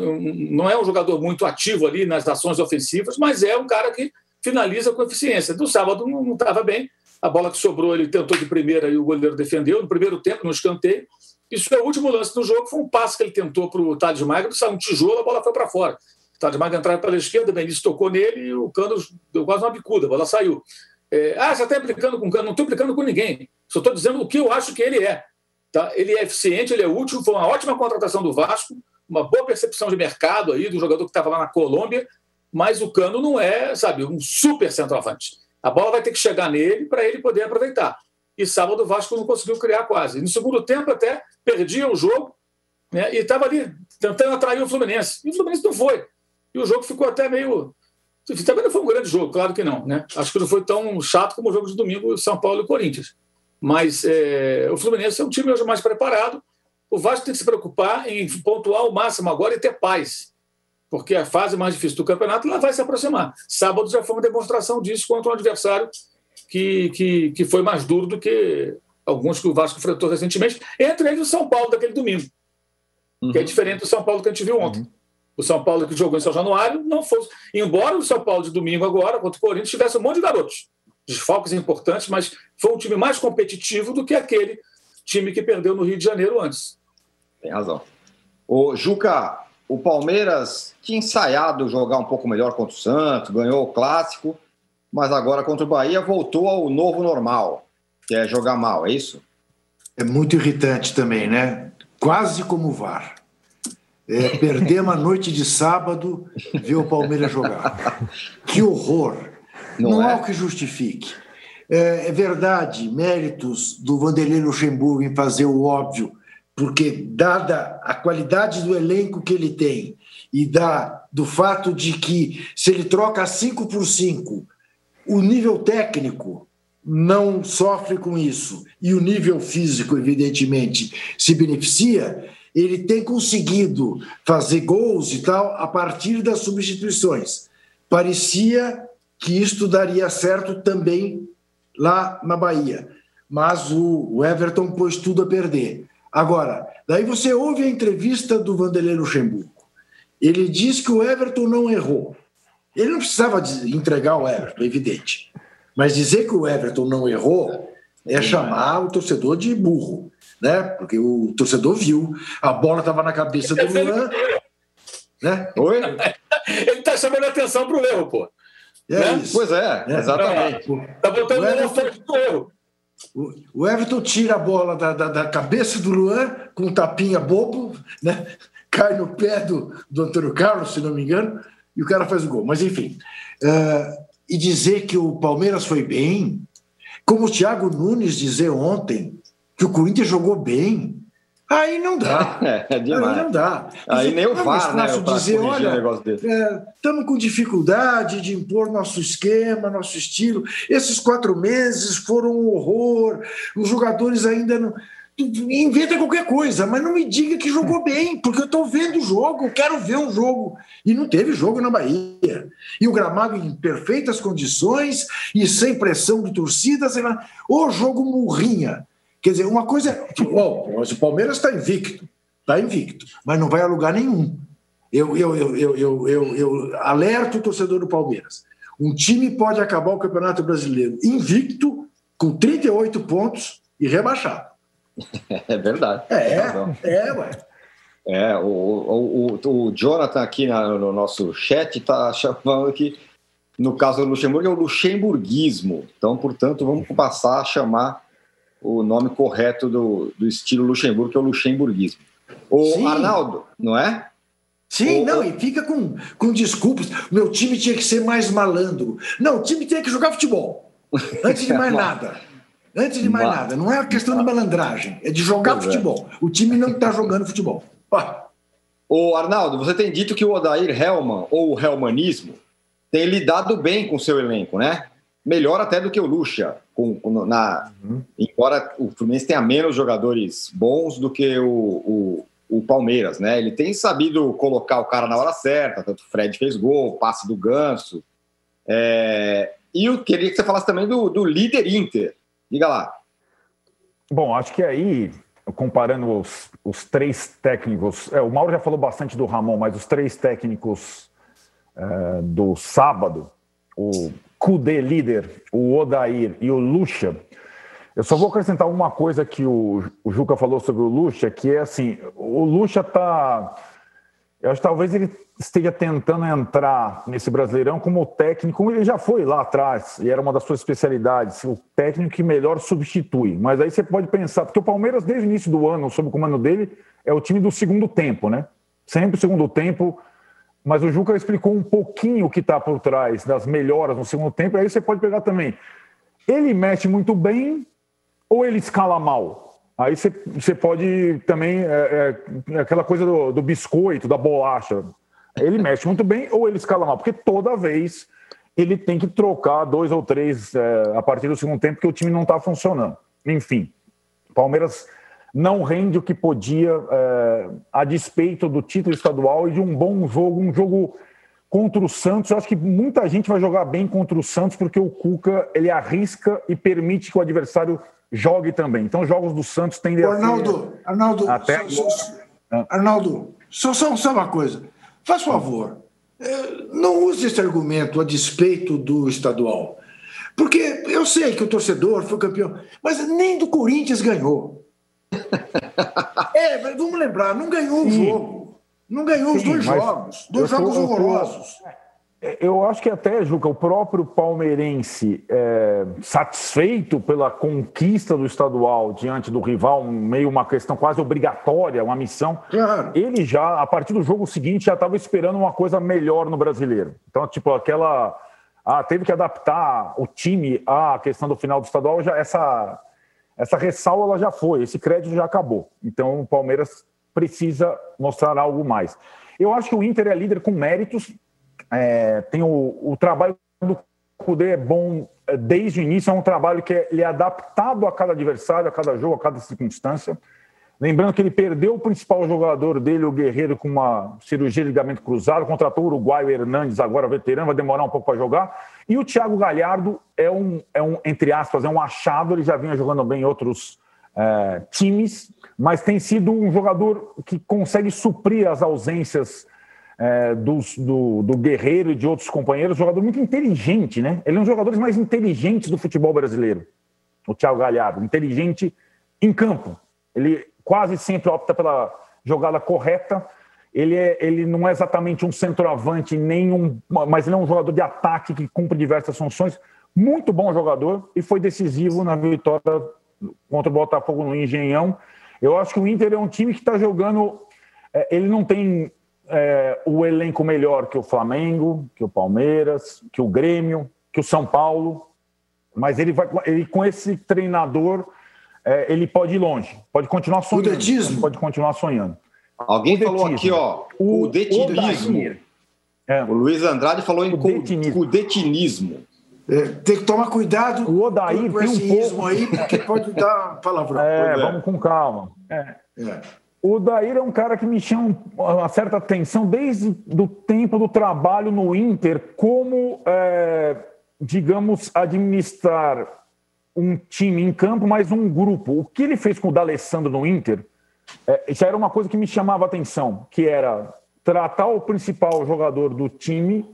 não é um jogador muito ativo ali nas ações ofensivas, mas é um cara que finaliza com eficiência. No sábado não estava bem, a bola que sobrou ele tentou de primeira e o goleiro defendeu no primeiro tempo, no escanteio. Isso é o último lance do jogo, foi um passe que ele tentou para o Tades Magno, saiu um tijolo, a bola foi para fora. O Tades Magno entrava pela esquerda, o Benício tocou nele e o Cano deu quase uma bicuda, a bola saiu. É, ah, você está implicando com o Cano? Não estou implicando com ninguém, só estou dizendo o que eu acho que ele é. Tá? Ele é eficiente, ele é útil, foi uma ótima contratação do Vasco, uma boa percepção de mercado aí do jogador que estava lá na Colômbia, mas o Cano não é, sabe, um super centroavante. A bola vai ter que chegar nele para ele poder aproveitar. E sábado o Vasco não conseguiu criar quase. No segundo tempo até perdia o jogo né, e estava ali tentando atrair o Fluminense. E o Fluminense não foi. E o jogo ficou até meio. Também não foi um grande jogo, claro que não. Né? Acho que não foi tão chato como o jogo de domingo São Paulo e Corinthians. Mas é, o Fluminense é um time hoje mais preparado o Vasco tem que se preocupar em pontuar o máximo agora e ter paz, porque a fase mais difícil do campeonato ela vai se aproximar. Sábado já foi uma demonstração disso contra um adversário que, que, que foi mais duro do que alguns que o Vasco enfrentou recentemente, entre eles o São Paulo daquele domingo, uhum. que é uhum. diferente do São Paulo que a gente viu ontem. Uhum. O São Paulo que jogou em São Januário não fosse. Embora o São Paulo de domingo agora, contra o Corinthians, tivesse um monte de garotos, desfalques importantes, mas foi um time mais competitivo do que aquele time que perdeu no Rio de Janeiro antes. Tem razão. O Juca, o Palmeiras tinha ensaiado jogar um pouco melhor contra o Santos, ganhou o clássico, mas agora contra o Bahia voltou ao novo normal, que é jogar mal, é isso? É muito irritante também, né? Quase como o VAR. É, perder uma noite de sábado, ver o Palmeiras jogar. Que horror! Não, Não é? há o que justifique. É, é verdade, méritos do Vanderlei Luxemburgo em fazer o óbvio porque dada a qualidade do elenco que ele tem e da, do fato de que se ele troca 5 por 5, o nível técnico não sofre com isso e o nível físico, evidentemente, se beneficia, ele tem conseguido fazer gols e tal a partir das substituições. Parecia que isto daria certo também lá na Bahia, mas o Everton pôs tudo a perder. Agora, daí você ouve a entrevista do Vanderlei Luxemburgo. Ele diz que o Everton não errou. Ele não precisava entregar o Everton, é evidente. Mas dizer que o Everton não errou é chamar o torcedor de burro, né? Porque o torcedor viu, a bola estava na cabeça do Luan. Né? Oi? Ele está chamando a atenção para o erro, pô. É né? Pois é, é. exatamente. Está botando o frente do erro. O Everton tira a bola da, da, da, cabeça do Luan com um tapinha bobo, né? cai no pé do, do Antônio Carlos, se não me engano, e o cara faz o gol. Mas, enfim. Uh, e dizer que o Palmeiras foi bem, como o Thiago Nunes dizer ontem que o Corinthians jogou bem, Aí não dá. É, é demais. Aí não dá. Aí nem o VAR, né? dizer, olha, estamos é, com dificuldade de impor nosso esquema, nosso estilo. Esses quatro meses foram um horror. Os jogadores ainda não. Inventa qualquer coisa, mas não me diga que jogou bem, porque eu estou vendo o jogo, quero ver um jogo. E não teve jogo na Bahia. E o gramado em perfeitas condições e sem pressão de torcida, sei lá. O jogo murrinha. Quer dizer, uma coisa é. Bom, o Palmeiras está invicto, está invicto, mas não vai a lugar nenhum. Eu, eu, eu, eu, eu, eu, eu alerto o torcedor do Palmeiras. Um time pode acabar o Campeonato Brasileiro invicto, com 38 pontos e rebaixado. É verdade. É, é, ué. É, o, o, o, o Jonathan aqui na, no nosso chat está chamando que, no caso do Luxemburgo, é o luxemburguismo. Então, portanto, vamos passar a chamar o nome correto do, do estilo Luxemburgo, que é o luxemburguismo. O Sim. Arnaldo, não é? Sim, o, não, e fica com, com desculpas. Meu time tinha que ser mais malandro. Não, o time tinha que jogar futebol. Antes de mais nada. Antes de mais nada. Não é a questão de malandragem, é de jogar pois é. futebol. É. O time não está jogando futebol. O Arnaldo, você tem dito que o Odair Helman, ou o Helmanismo, tem lidado bem com o seu elenco, né? Melhor até do que o Lucha com, com na, uhum. embora o Fluminense tenha menos jogadores bons do que o, o, o, Palmeiras, né? Ele tem sabido colocar o cara na hora certa, tanto o Fred fez gol, passe do Ganso. É, e eu queria que você falasse também do, do líder Inter. Diga lá. Bom, acho que aí, comparando os, os três técnicos, é, o Mauro já falou bastante do Ramon, mas os três técnicos é, do sábado, o Kudê líder, o Odair e o Lucha. Eu só vou acrescentar uma coisa que o, o Juca falou sobre o Lucha, que é assim, o Lucha está... Eu acho que talvez ele esteja tentando entrar nesse Brasileirão como técnico, ele já foi lá atrás, e era uma das suas especialidades, o técnico que melhor substitui. Mas aí você pode pensar, porque o Palmeiras, desde o início do ano, sob o comando dele, é o time do segundo tempo, né? Sempre o segundo tempo mas o Juca explicou um pouquinho o que está por trás das melhoras no segundo tempo, aí você pode pegar também. Ele mexe muito bem ou ele escala mal? Aí você, você pode também. É, é, aquela coisa do, do biscoito, da bolacha. Ele mexe muito bem ou ele escala mal? Porque toda vez ele tem que trocar dois ou três é, a partir do segundo tempo, porque o time não está funcionando. Enfim, Palmeiras não rende o que podia é, a despeito do título estadual e de um bom jogo, um jogo contra o Santos. Eu acho que muita gente vai jogar bem contra o Santos porque o Cuca ele arrisca e permite que o adversário jogue também. Então, jogos do Santos tendem Arnaldo, a ser... Arnaldo, até... só, só, Arnaldo, só, só, só uma coisa. Faz favor, é, não use esse argumento a despeito do estadual. Porque eu sei que o torcedor foi campeão, mas nem do Corinthians ganhou. é, vamos lembrar, não ganhou o jogo. Não ganhou Sim, os dois jogos. Dois jogos tô, horrorosos. É, eu acho que até, Juca, o próprio palmeirense, é, satisfeito pela conquista do estadual diante do rival, meio uma questão quase obrigatória, uma missão, claro. ele já, a partir do jogo seguinte, já estava esperando uma coisa melhor no brasileiro. Então, tipo, aquela. Ah, teve que adaptar o time à questão do final do estadual, já essa essa ressalva ela já foi, esse crédito já acabou. Então o Palmeiras precisa mostrar algo mais. Eu acho que o Inter é líder com méritos, é, tem o, o trabalho do Cudê é bom é, desde o início, é um trabalho que é, ele é adaptado a cada adversário, a cada jogo, a cada circunstância. Lembrando que ele perdeu o principal jogador dele, o Guerreiro, com uma cirurgia de ligamento cruzado, contratou o uruguaio Hernandes, agora veterano, vai demorar um pouco para jogar. E o Thiago Galhardo é um, é um, entre aspas, é um achado, ele já vinha jogando bem em outros é, times, mas tem sido um jogador que consegue suprir as ausências é, dos, do, do Guerreiro e de outros companheiros, jogador muito inteligente, né? Ele é um dos jogadores mais inteligentes do futebol brasileiro, o Thiago Galhardo, inteligente em campo. Ele quase sempre opta pela jogada correta. Ele, é, ele não é exatamente um centroavante, nem um, mas ele é um jogador de ataque que cumpre diversas funções. muito bom jogador e foi decisivo na vitória contra o Botafogo no Engenhão. Eu acho que o Inter é um time que está jogando. É, ele não tem é, o elenco melhor que o Flamengo, que o Palmeiras, que o Grêmio, que o São Paulo, mas ele vai, ele com esse treinador, é, ele pode ir longe, pode continuar sonhando. O Pode continuar sonhando. Alguém falou aqui, ó, o, o detinismo. É. O Luiz Andrade falou em cudetinismo. É, tem que tomar cuidado o Odair com esse um pouco... aí, porque pode dar palavrão. É, vamos com calma. É. É. O Daír é um cara que me chama uma certa atenção desde o tempo do trabalho no Inter, como, é, digamos, administrar um time em campo, mas um grupo. O que ele fez com o D'Alessandro no Inter é, era uma coisa que me chamava atenção, que era tratar o principal jogador do time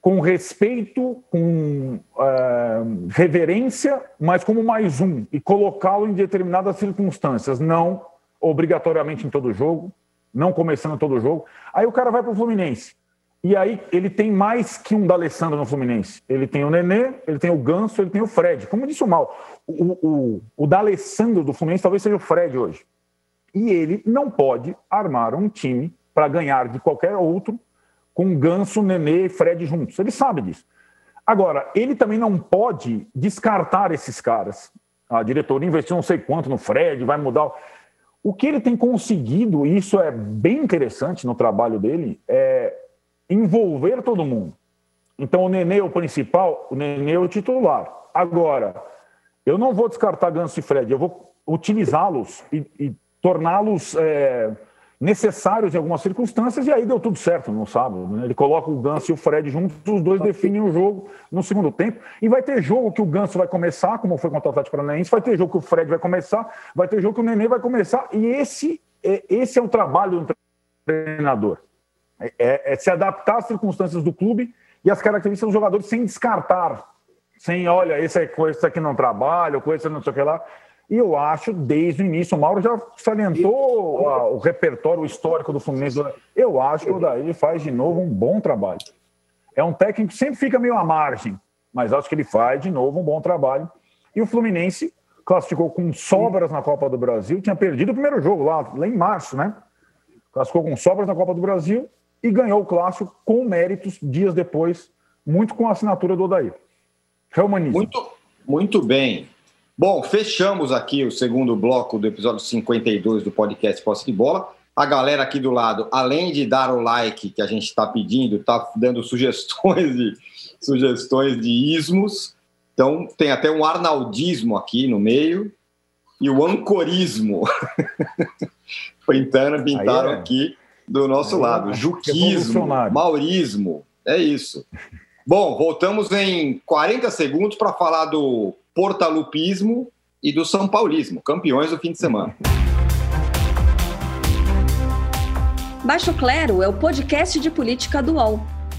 com respeito, com é, reverência, mas como mais um, e colocá-lo em determinadas circunstâncias, não obrigatoriamente em todo jogo, não começando todo jogo. Aí o cara vai para o Fluminense. E aí ele tem mais que um D'Alessandro no Fluminense. Ele tem o Nenê, ele tem o Ganso, ele tem o Fred. Como disse o Mal, o, o, o D'Alessandro do Fluminense talvez seja o Fred hoje. E ele não pode armar um time para ganhar de qualquer outro com Ganso, Nenê e Fred juntos. Ele sabe disso. Agora, ele também não pode descartar esses caras. A diretoria investiu não sei quanto no Fred, vai mudar. O que ele tem conseguido, e isso é bem interessante no trabalho dele, é envolver todo mundo. Então, o Nenê é o principal, o Nenê é o titular. Agora, eu não vou descartar Ganso e Fred, eu vou utilizá-los e, e torná-los. É, necessários em algumas circunstâncias, e aí deu tudo certo no sábado. Né? Ele coloca o Ganso e o Fred juntos, os dois definem o jogo no segundo tempo, e vai ter jogo que o Ganso vai começar, como foi contra o Atlético Paranaense, vai ter jogo que o Fred vai começar, vai ter jogo que o Nenê vai começar, e esse é, esse é o trabalho do treinador. É, é, é se adaptar às circunstâncias do clube e às características dos jogadores sem descartar, sem, olha, esse, é, esse aqui não trabalha, ou esse não sei o que lá. E eu acho, desde o início, o Mauro já salientou o repertório histórico do Fluminense. Eu acho que o Daí faz de novo um bom trabalho. É um técnico que sempre fica meio à margem, mas acho que ele faz de novo um bom trabalho. E o Fluminense classificou com sobras na Copa do Brasil, tinha perdido o primeiro jogo lá, lá em março, né? Classificou com sobras na Copa do Brasil e ganhou o clássico com méritos dias depois, muito com a assinatura do Odair. Reumanismo. Muito, muito bem. Bom, fechamos aqui o segundo bloco do episódio 52 do podcast Posse de Bola. A galera aqui do lado, além de dar o like que a gente está pedindo, está dando sugestões de, sugestões de ismos. Então, tem até um arnaldismo aqui no meio e o ancorismo. Pintaram, pintaram é. aqui do nosso Aí lado. É Juquismo, maurismo, é isso. Bom, voltamos em 40 segundos para falar do portalupismo e do São Paulismo, campeões do fim de semana. Baixo Clero é o podcast de política do UOL.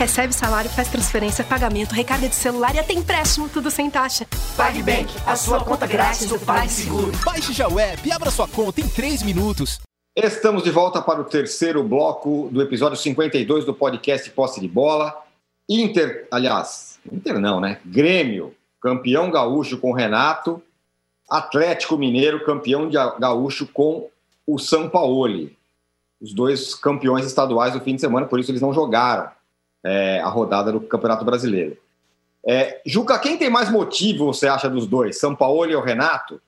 Recebe salário, faz transferência, pagamento, recarga de celular e até empréstimo, tudo sem taxa. PagBank, a sua conta grátis do PagSeguro. Baixe já o app e abra sua conta em 3 minutos. Estamos de volta para o terceiro bloco do episódio 52 do podcast Posse de Bola. Inter, aliás, Inter não, né? Grêmio, campeão gaúcho com o Renato, Atlético Mineiro, campeão de gaúcho com o São Paulo. Os dois campeões estaduais do fim de semana, por isso eles não jogaram é, a rodada do Campeonato Brasileiro. É, Juca, quem tem mais motivo, você acha, dos dois, São Paulo ou Renato,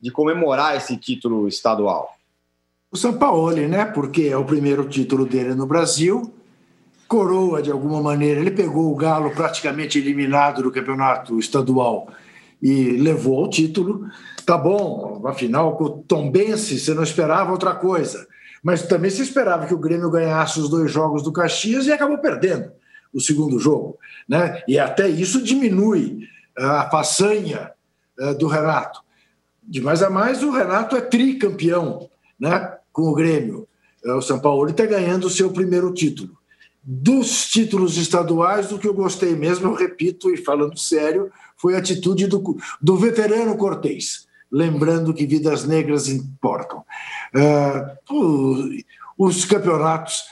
de comemorar esse título estadual? O São Paulo, né? Porque é o primeiro título dele no Brasil, coroa de alguma maneira. Ele pegou o Galo praticamente eliminado do campeonato estadual e levou o título. Tá bom, afinal, com o Tombense você não esperava outra coisa. Mas também se esperava que o Grêmio ganhasse os dois jogos do Caxias e acabou perdendo o segundo jogo. Né? E até isso diminui a façanha eh, do Renato. de mais a mais, o Renato é tricampeão né, com o Grêmio. É, o São Paulo está ganhando o seu primeiro título. Dos títulos estaduais, o que eu gostei mesmo, eu repito e falando sério, foi a atitude do, do veterano Cortez, lembrando que vidas negras importam. Uh, os campeonatos,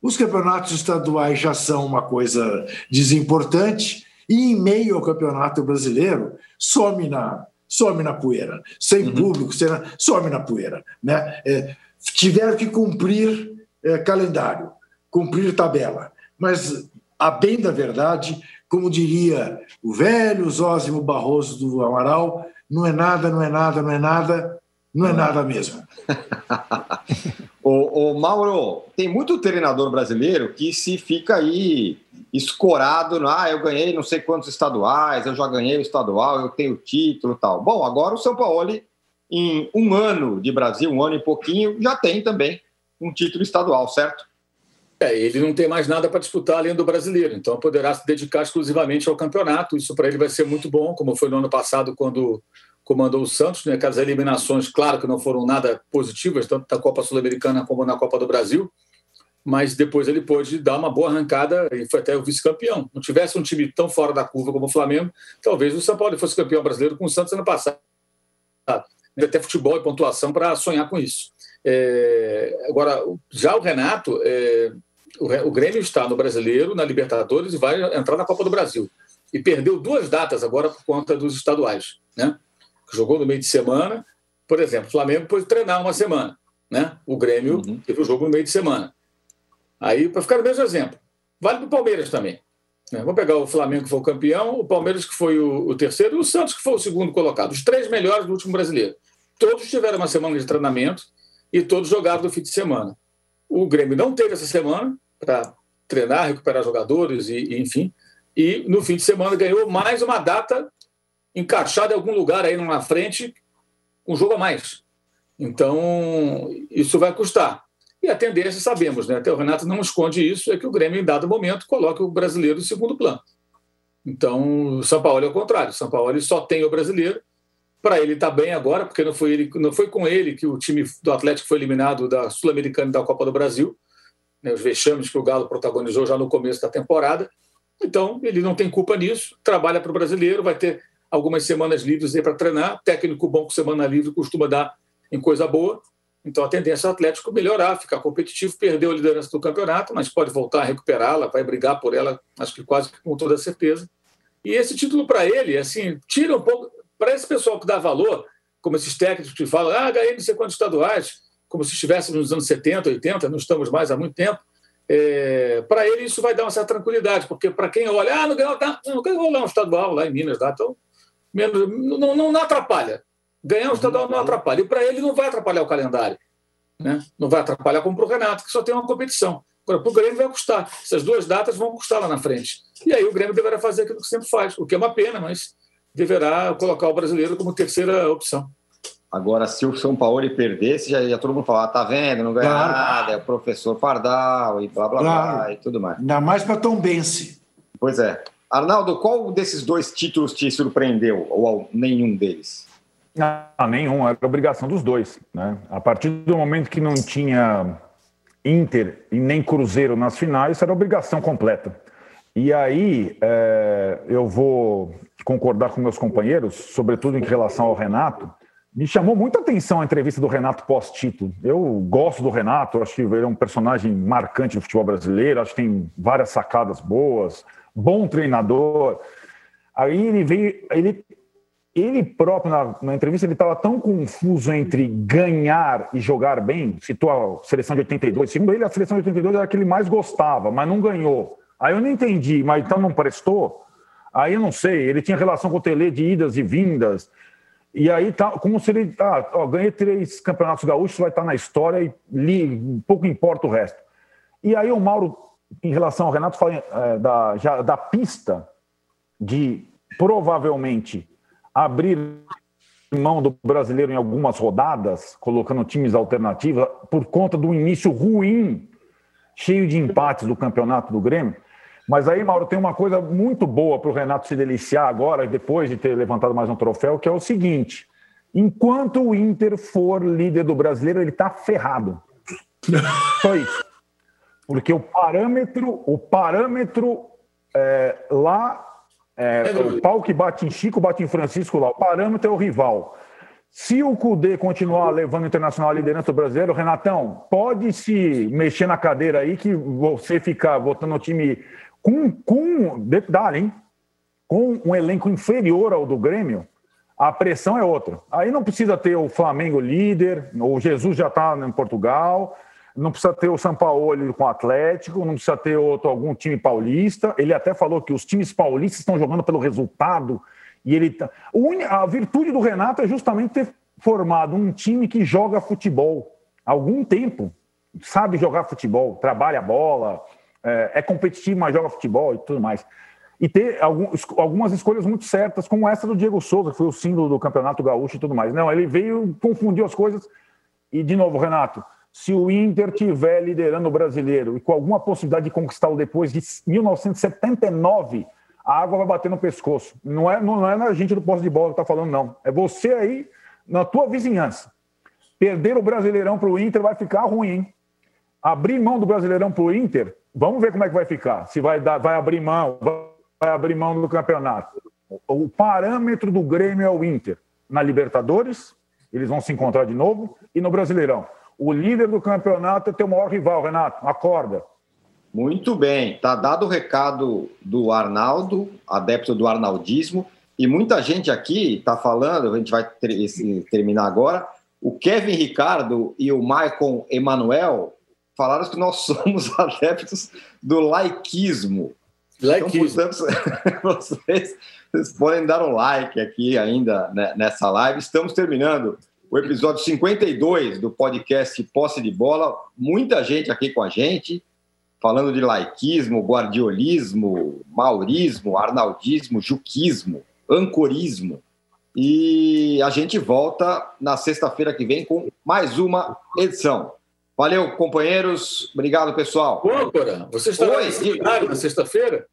os campeonatos estaduais já são uma coisa desimportante, e em meio ao campeonato brasileiro, some na, some na poeira. Sem uhum. público, sem, some na poeira. Né? É, tiveram que cumprir é, calendário, cumprir tabela. Mas, a bem da verdade, como diria o velho Zósimo Barroso do Amaral, não é nada, não é nada, não é nada, não é nada mesmo. o, o Mauro, tem muito treinador brasileiro que se fica aí escorado, no, ah, eu ganhei não sei quantos estaduais, eu já ganhei o estadual, eu tenho título tal. Bom, agora o São Paulo, em um ano de Brasil, um ano e pouquinho, já tem também um título estadual, certo? É, ele não tem mais nada para disputar além do brasileiro, então poderá se dedicar exclusivamente ao campeonato. Isso para ele vai ser muito bom, como foi no ano passado, quando comandou o Santos, né? Aquelas eliminações, claro que não foram nada positivas, tanto na Copa Sul-Americana como na Copa do Brasil, mas depois ele pôde dar uma boa arrancada e foi até o vice-campeão. Não tivesse um time tão fora da curva como o Flamengo, talvez o São Paulo fosse campeão brasileiro com o Santos ano passado. Até futebol e pontuação para sonhar com isso. É, agora, já o Renato, é, o, o Grêmio está no Brasileiro, na Libertadores e vai entrar na Copa do Brasil. E perdeu duas datas agora por conta dos estaduais. Né? Jogou no meio de semana. Por exemplo, o Flamengo pôde treinar uma semana. Né? O Grêmio uhum. teve o jogo no meio de semana. Aí, para ficar no mesmo exemplo, vale para o Palmeiras também. Né? Vamos pegar o Flamengo, que foi o campeão, o Palmeiras, que foi o, o, terceiro, e o Santos, que foi o segundo colocado. Os três melhores do último brasileiro. Todos tiveram uma semana de treinamento e todos jogaram no fim de semana. O Grêmio não teve essa semana para treinar, recuperar jogadores, e, e, enfim. E no fim de semana ganhou mais uma data encaixada em algum lugar aí na frente, um jogo a mais. Então, isso vai custar. E a tendência, sabemos, né? até o Renato não esconde isso, é que o Grêmio, em dado momento, coloque o brasileiro em segundo plano. Então, o São Paulo é o contrário. O São Paulo só tem o brasileiro. Para ele está bem agora, porque não foi, ele, não foi com ele que o time do Atlético foi eliminado da Sul-Americana e da Copa do Brasil. Né, os vexames que o Galo protagonizou já no começo da temporada. Então, ele não tem culpa nisso, trabalha para o brasileiro, vai ter algumas semanas livres para treinar. Técnico bom com semana livre costuma dar em coisa boa. Então a tendência é o Atlético melhorar, ficar competitivo, perdeu a liderança do campeonato, mas pode voltar a recuperá-la, vai brigar por ela, acho que quase com toda certeza. E esse título para ele, assim, tira um pouco. Para esse pessoal que dá valor, como esses técnicos que falam, ah, ganhei não sei quantos estaduais, como se estivéssemos nos anos 70, 80, não estamos mais há muito tempo. É, para ele isso vai dar uma certa tranquilidade, porque para quem olha, ah, não ganhou, tá, não ganhou lá um estadual lá em Minas, então menos, não, não, não atrapalha. Ganhar o estadual não atrapalha. E para ele não vai atrapalhar o calendário. Né? Não vai atrapalhar como para o Renato, que só tem uma competição. Agora, para o Grêmio vai custar. Essas duas datas vão custar lá na frente. E aí o Grêmio deverá fazer aquilo que sempre faz, o que é uma pena, mas deverá colocar o brasileiro como terceira opção. Agora, se o São Paulo perdesse, já ia todo mundo falar, tá vendo, não ganha claro. nada, é o professor Pardal e blá blá claro. blá e tudo mais. Ainda mais para Tom Bense. Pois é. Arnaldo, qual desses dois títulos te surpreendeu, ou nenhum deles? Ah, nenhum, era obrigação dos dois. Né? A partir do momento que não tinha Inter e nem Cruzeiro nas finais, era obrigação completa. E aí é, eu vou concordar com meus companheiros, sobretudo em relação ao Renato. Me chamou muita atenção a entrevista do Renato pós-título. Eu gosto do Renato, acho que ele é um personagem marcante do futebol brasileiro, acho que tem várias sacadas boas, bom treinador. Aí ele veio, ele ele próprio, na, na entrevista, ele estava tão confuso entre ganhar e jogar bem, citou a seleção de 82, segundo ele, a seleção de 82 era a que ele mais gostava, mas não ganhou. Aí eu não entendi, mas então não prestou? Aí eu não sei, ele tinha relação com o Tele de idas e vindas, e aí tá como se ele, ah, ó, ganhei três campeonatos gaúchos, vai estar tá na história e li, pouco importa o resto. E aí o Mauro, em relação ao Renato, fala é, da, já, da pista de provavelmente abrir mão do brasileiro em algumas rodadas, colocando times alternativos, por conta do início ruim, cheio de empates do campeonato do Grêmio. Mas aí, Mauro, tem uma coisa muito boa para o Renato se deliciar agora, depois de ter levantado mais um troféu, que é o seguinte: Enquanto o Inter for líder do brasileiro, ele está ferrado. Só isso. Porque o parâmetro, o parâmetro é, lá, é, o pau que bate em Chico, bate em Francisco lá, o parâmetro é o rival. Se o Cudê continuar levando o Internacional à liderança do brasileiro, Renatão, pode se mexer na cadeira aí que você ficar votando no time com, com detalhe, hein? Com um elenco inferior ao do Grêmio, a pressão é outra. Aí não precisa ter o Flamengo líder, o Jesus já está em Portugal, não precisa ter o São Paulo com o Atlético, não precisa ter outro, algum time paulista. Ele até falou que os times paulistas estão jogando pelo resultado. E ele tá... A virtude do Renato é justamente ter formado um time que joga futebol há algum tempo, sabe jogar futebol, trabalha a bola, é, é competitivo, mas joga futebol e tudo mais. E ter algumas escolhas muito certas, como essa do Diego Souza, que foi o símbolo do Campeonato Gaúcho e tudo mais. Não, ele veio, confundiu as coisas. E, de novo, Renato, se o Inter tiver liderando o brasileiro e com alguma possibilidade de conquistá-lo depois de 1979, a água vai bater no pescoço. Não é, não é na gente do posto de bola que está falando, não. É você aí, na tua vizinhança. Perder o Brasileirão para o Inter vai ficar ruim? Abrir mão do Brasileirão para o Inter, vamos ver como é que vai ficar. Se vai, dar, vai abrir mão, vai abrir mão do campeonato. O parâmetro do Grêmio é o Inter. Na Libertadores, eles vão se encontrar de novo, e no Brasileirão. O líder do campeonato é teu maior rival, Renato. Acorda. Muito bem. Tá dado o recado do Arnaldo, adepto do arnaldismo. E muita gente aqui está falando, a gente vai ter, terminar agora. O Kevin Ricardo e o Michael Emanuel falaram que nós somos adeptos do laiquismo. Laiquismo. Então, portanto, vocês, vocês podem dar um like aqui ainda né, nessa live. Estamos terminando o episódio 52 do podcast Posse de Bola. Muita gente aqui com a gente, falando de laiquismo, guardiolismo, maurismo, arnaldismo, juquismo, ancorismo. E a gente volta na sexta-feira que vem com mais uma edição. Valeu, companheiros. Obrigado, pessoal. Âncora, você estará Oi, nesse cenário na sexta-feira?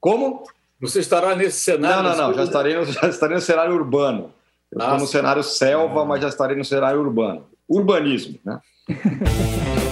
Como? Você estará nesse cenário? Não, não, não. Já estarei, no, já estarei no cenário urbano. Eu estou no cenário selva, ah. mas já estarei no cenário urbano. Urbanismo, né?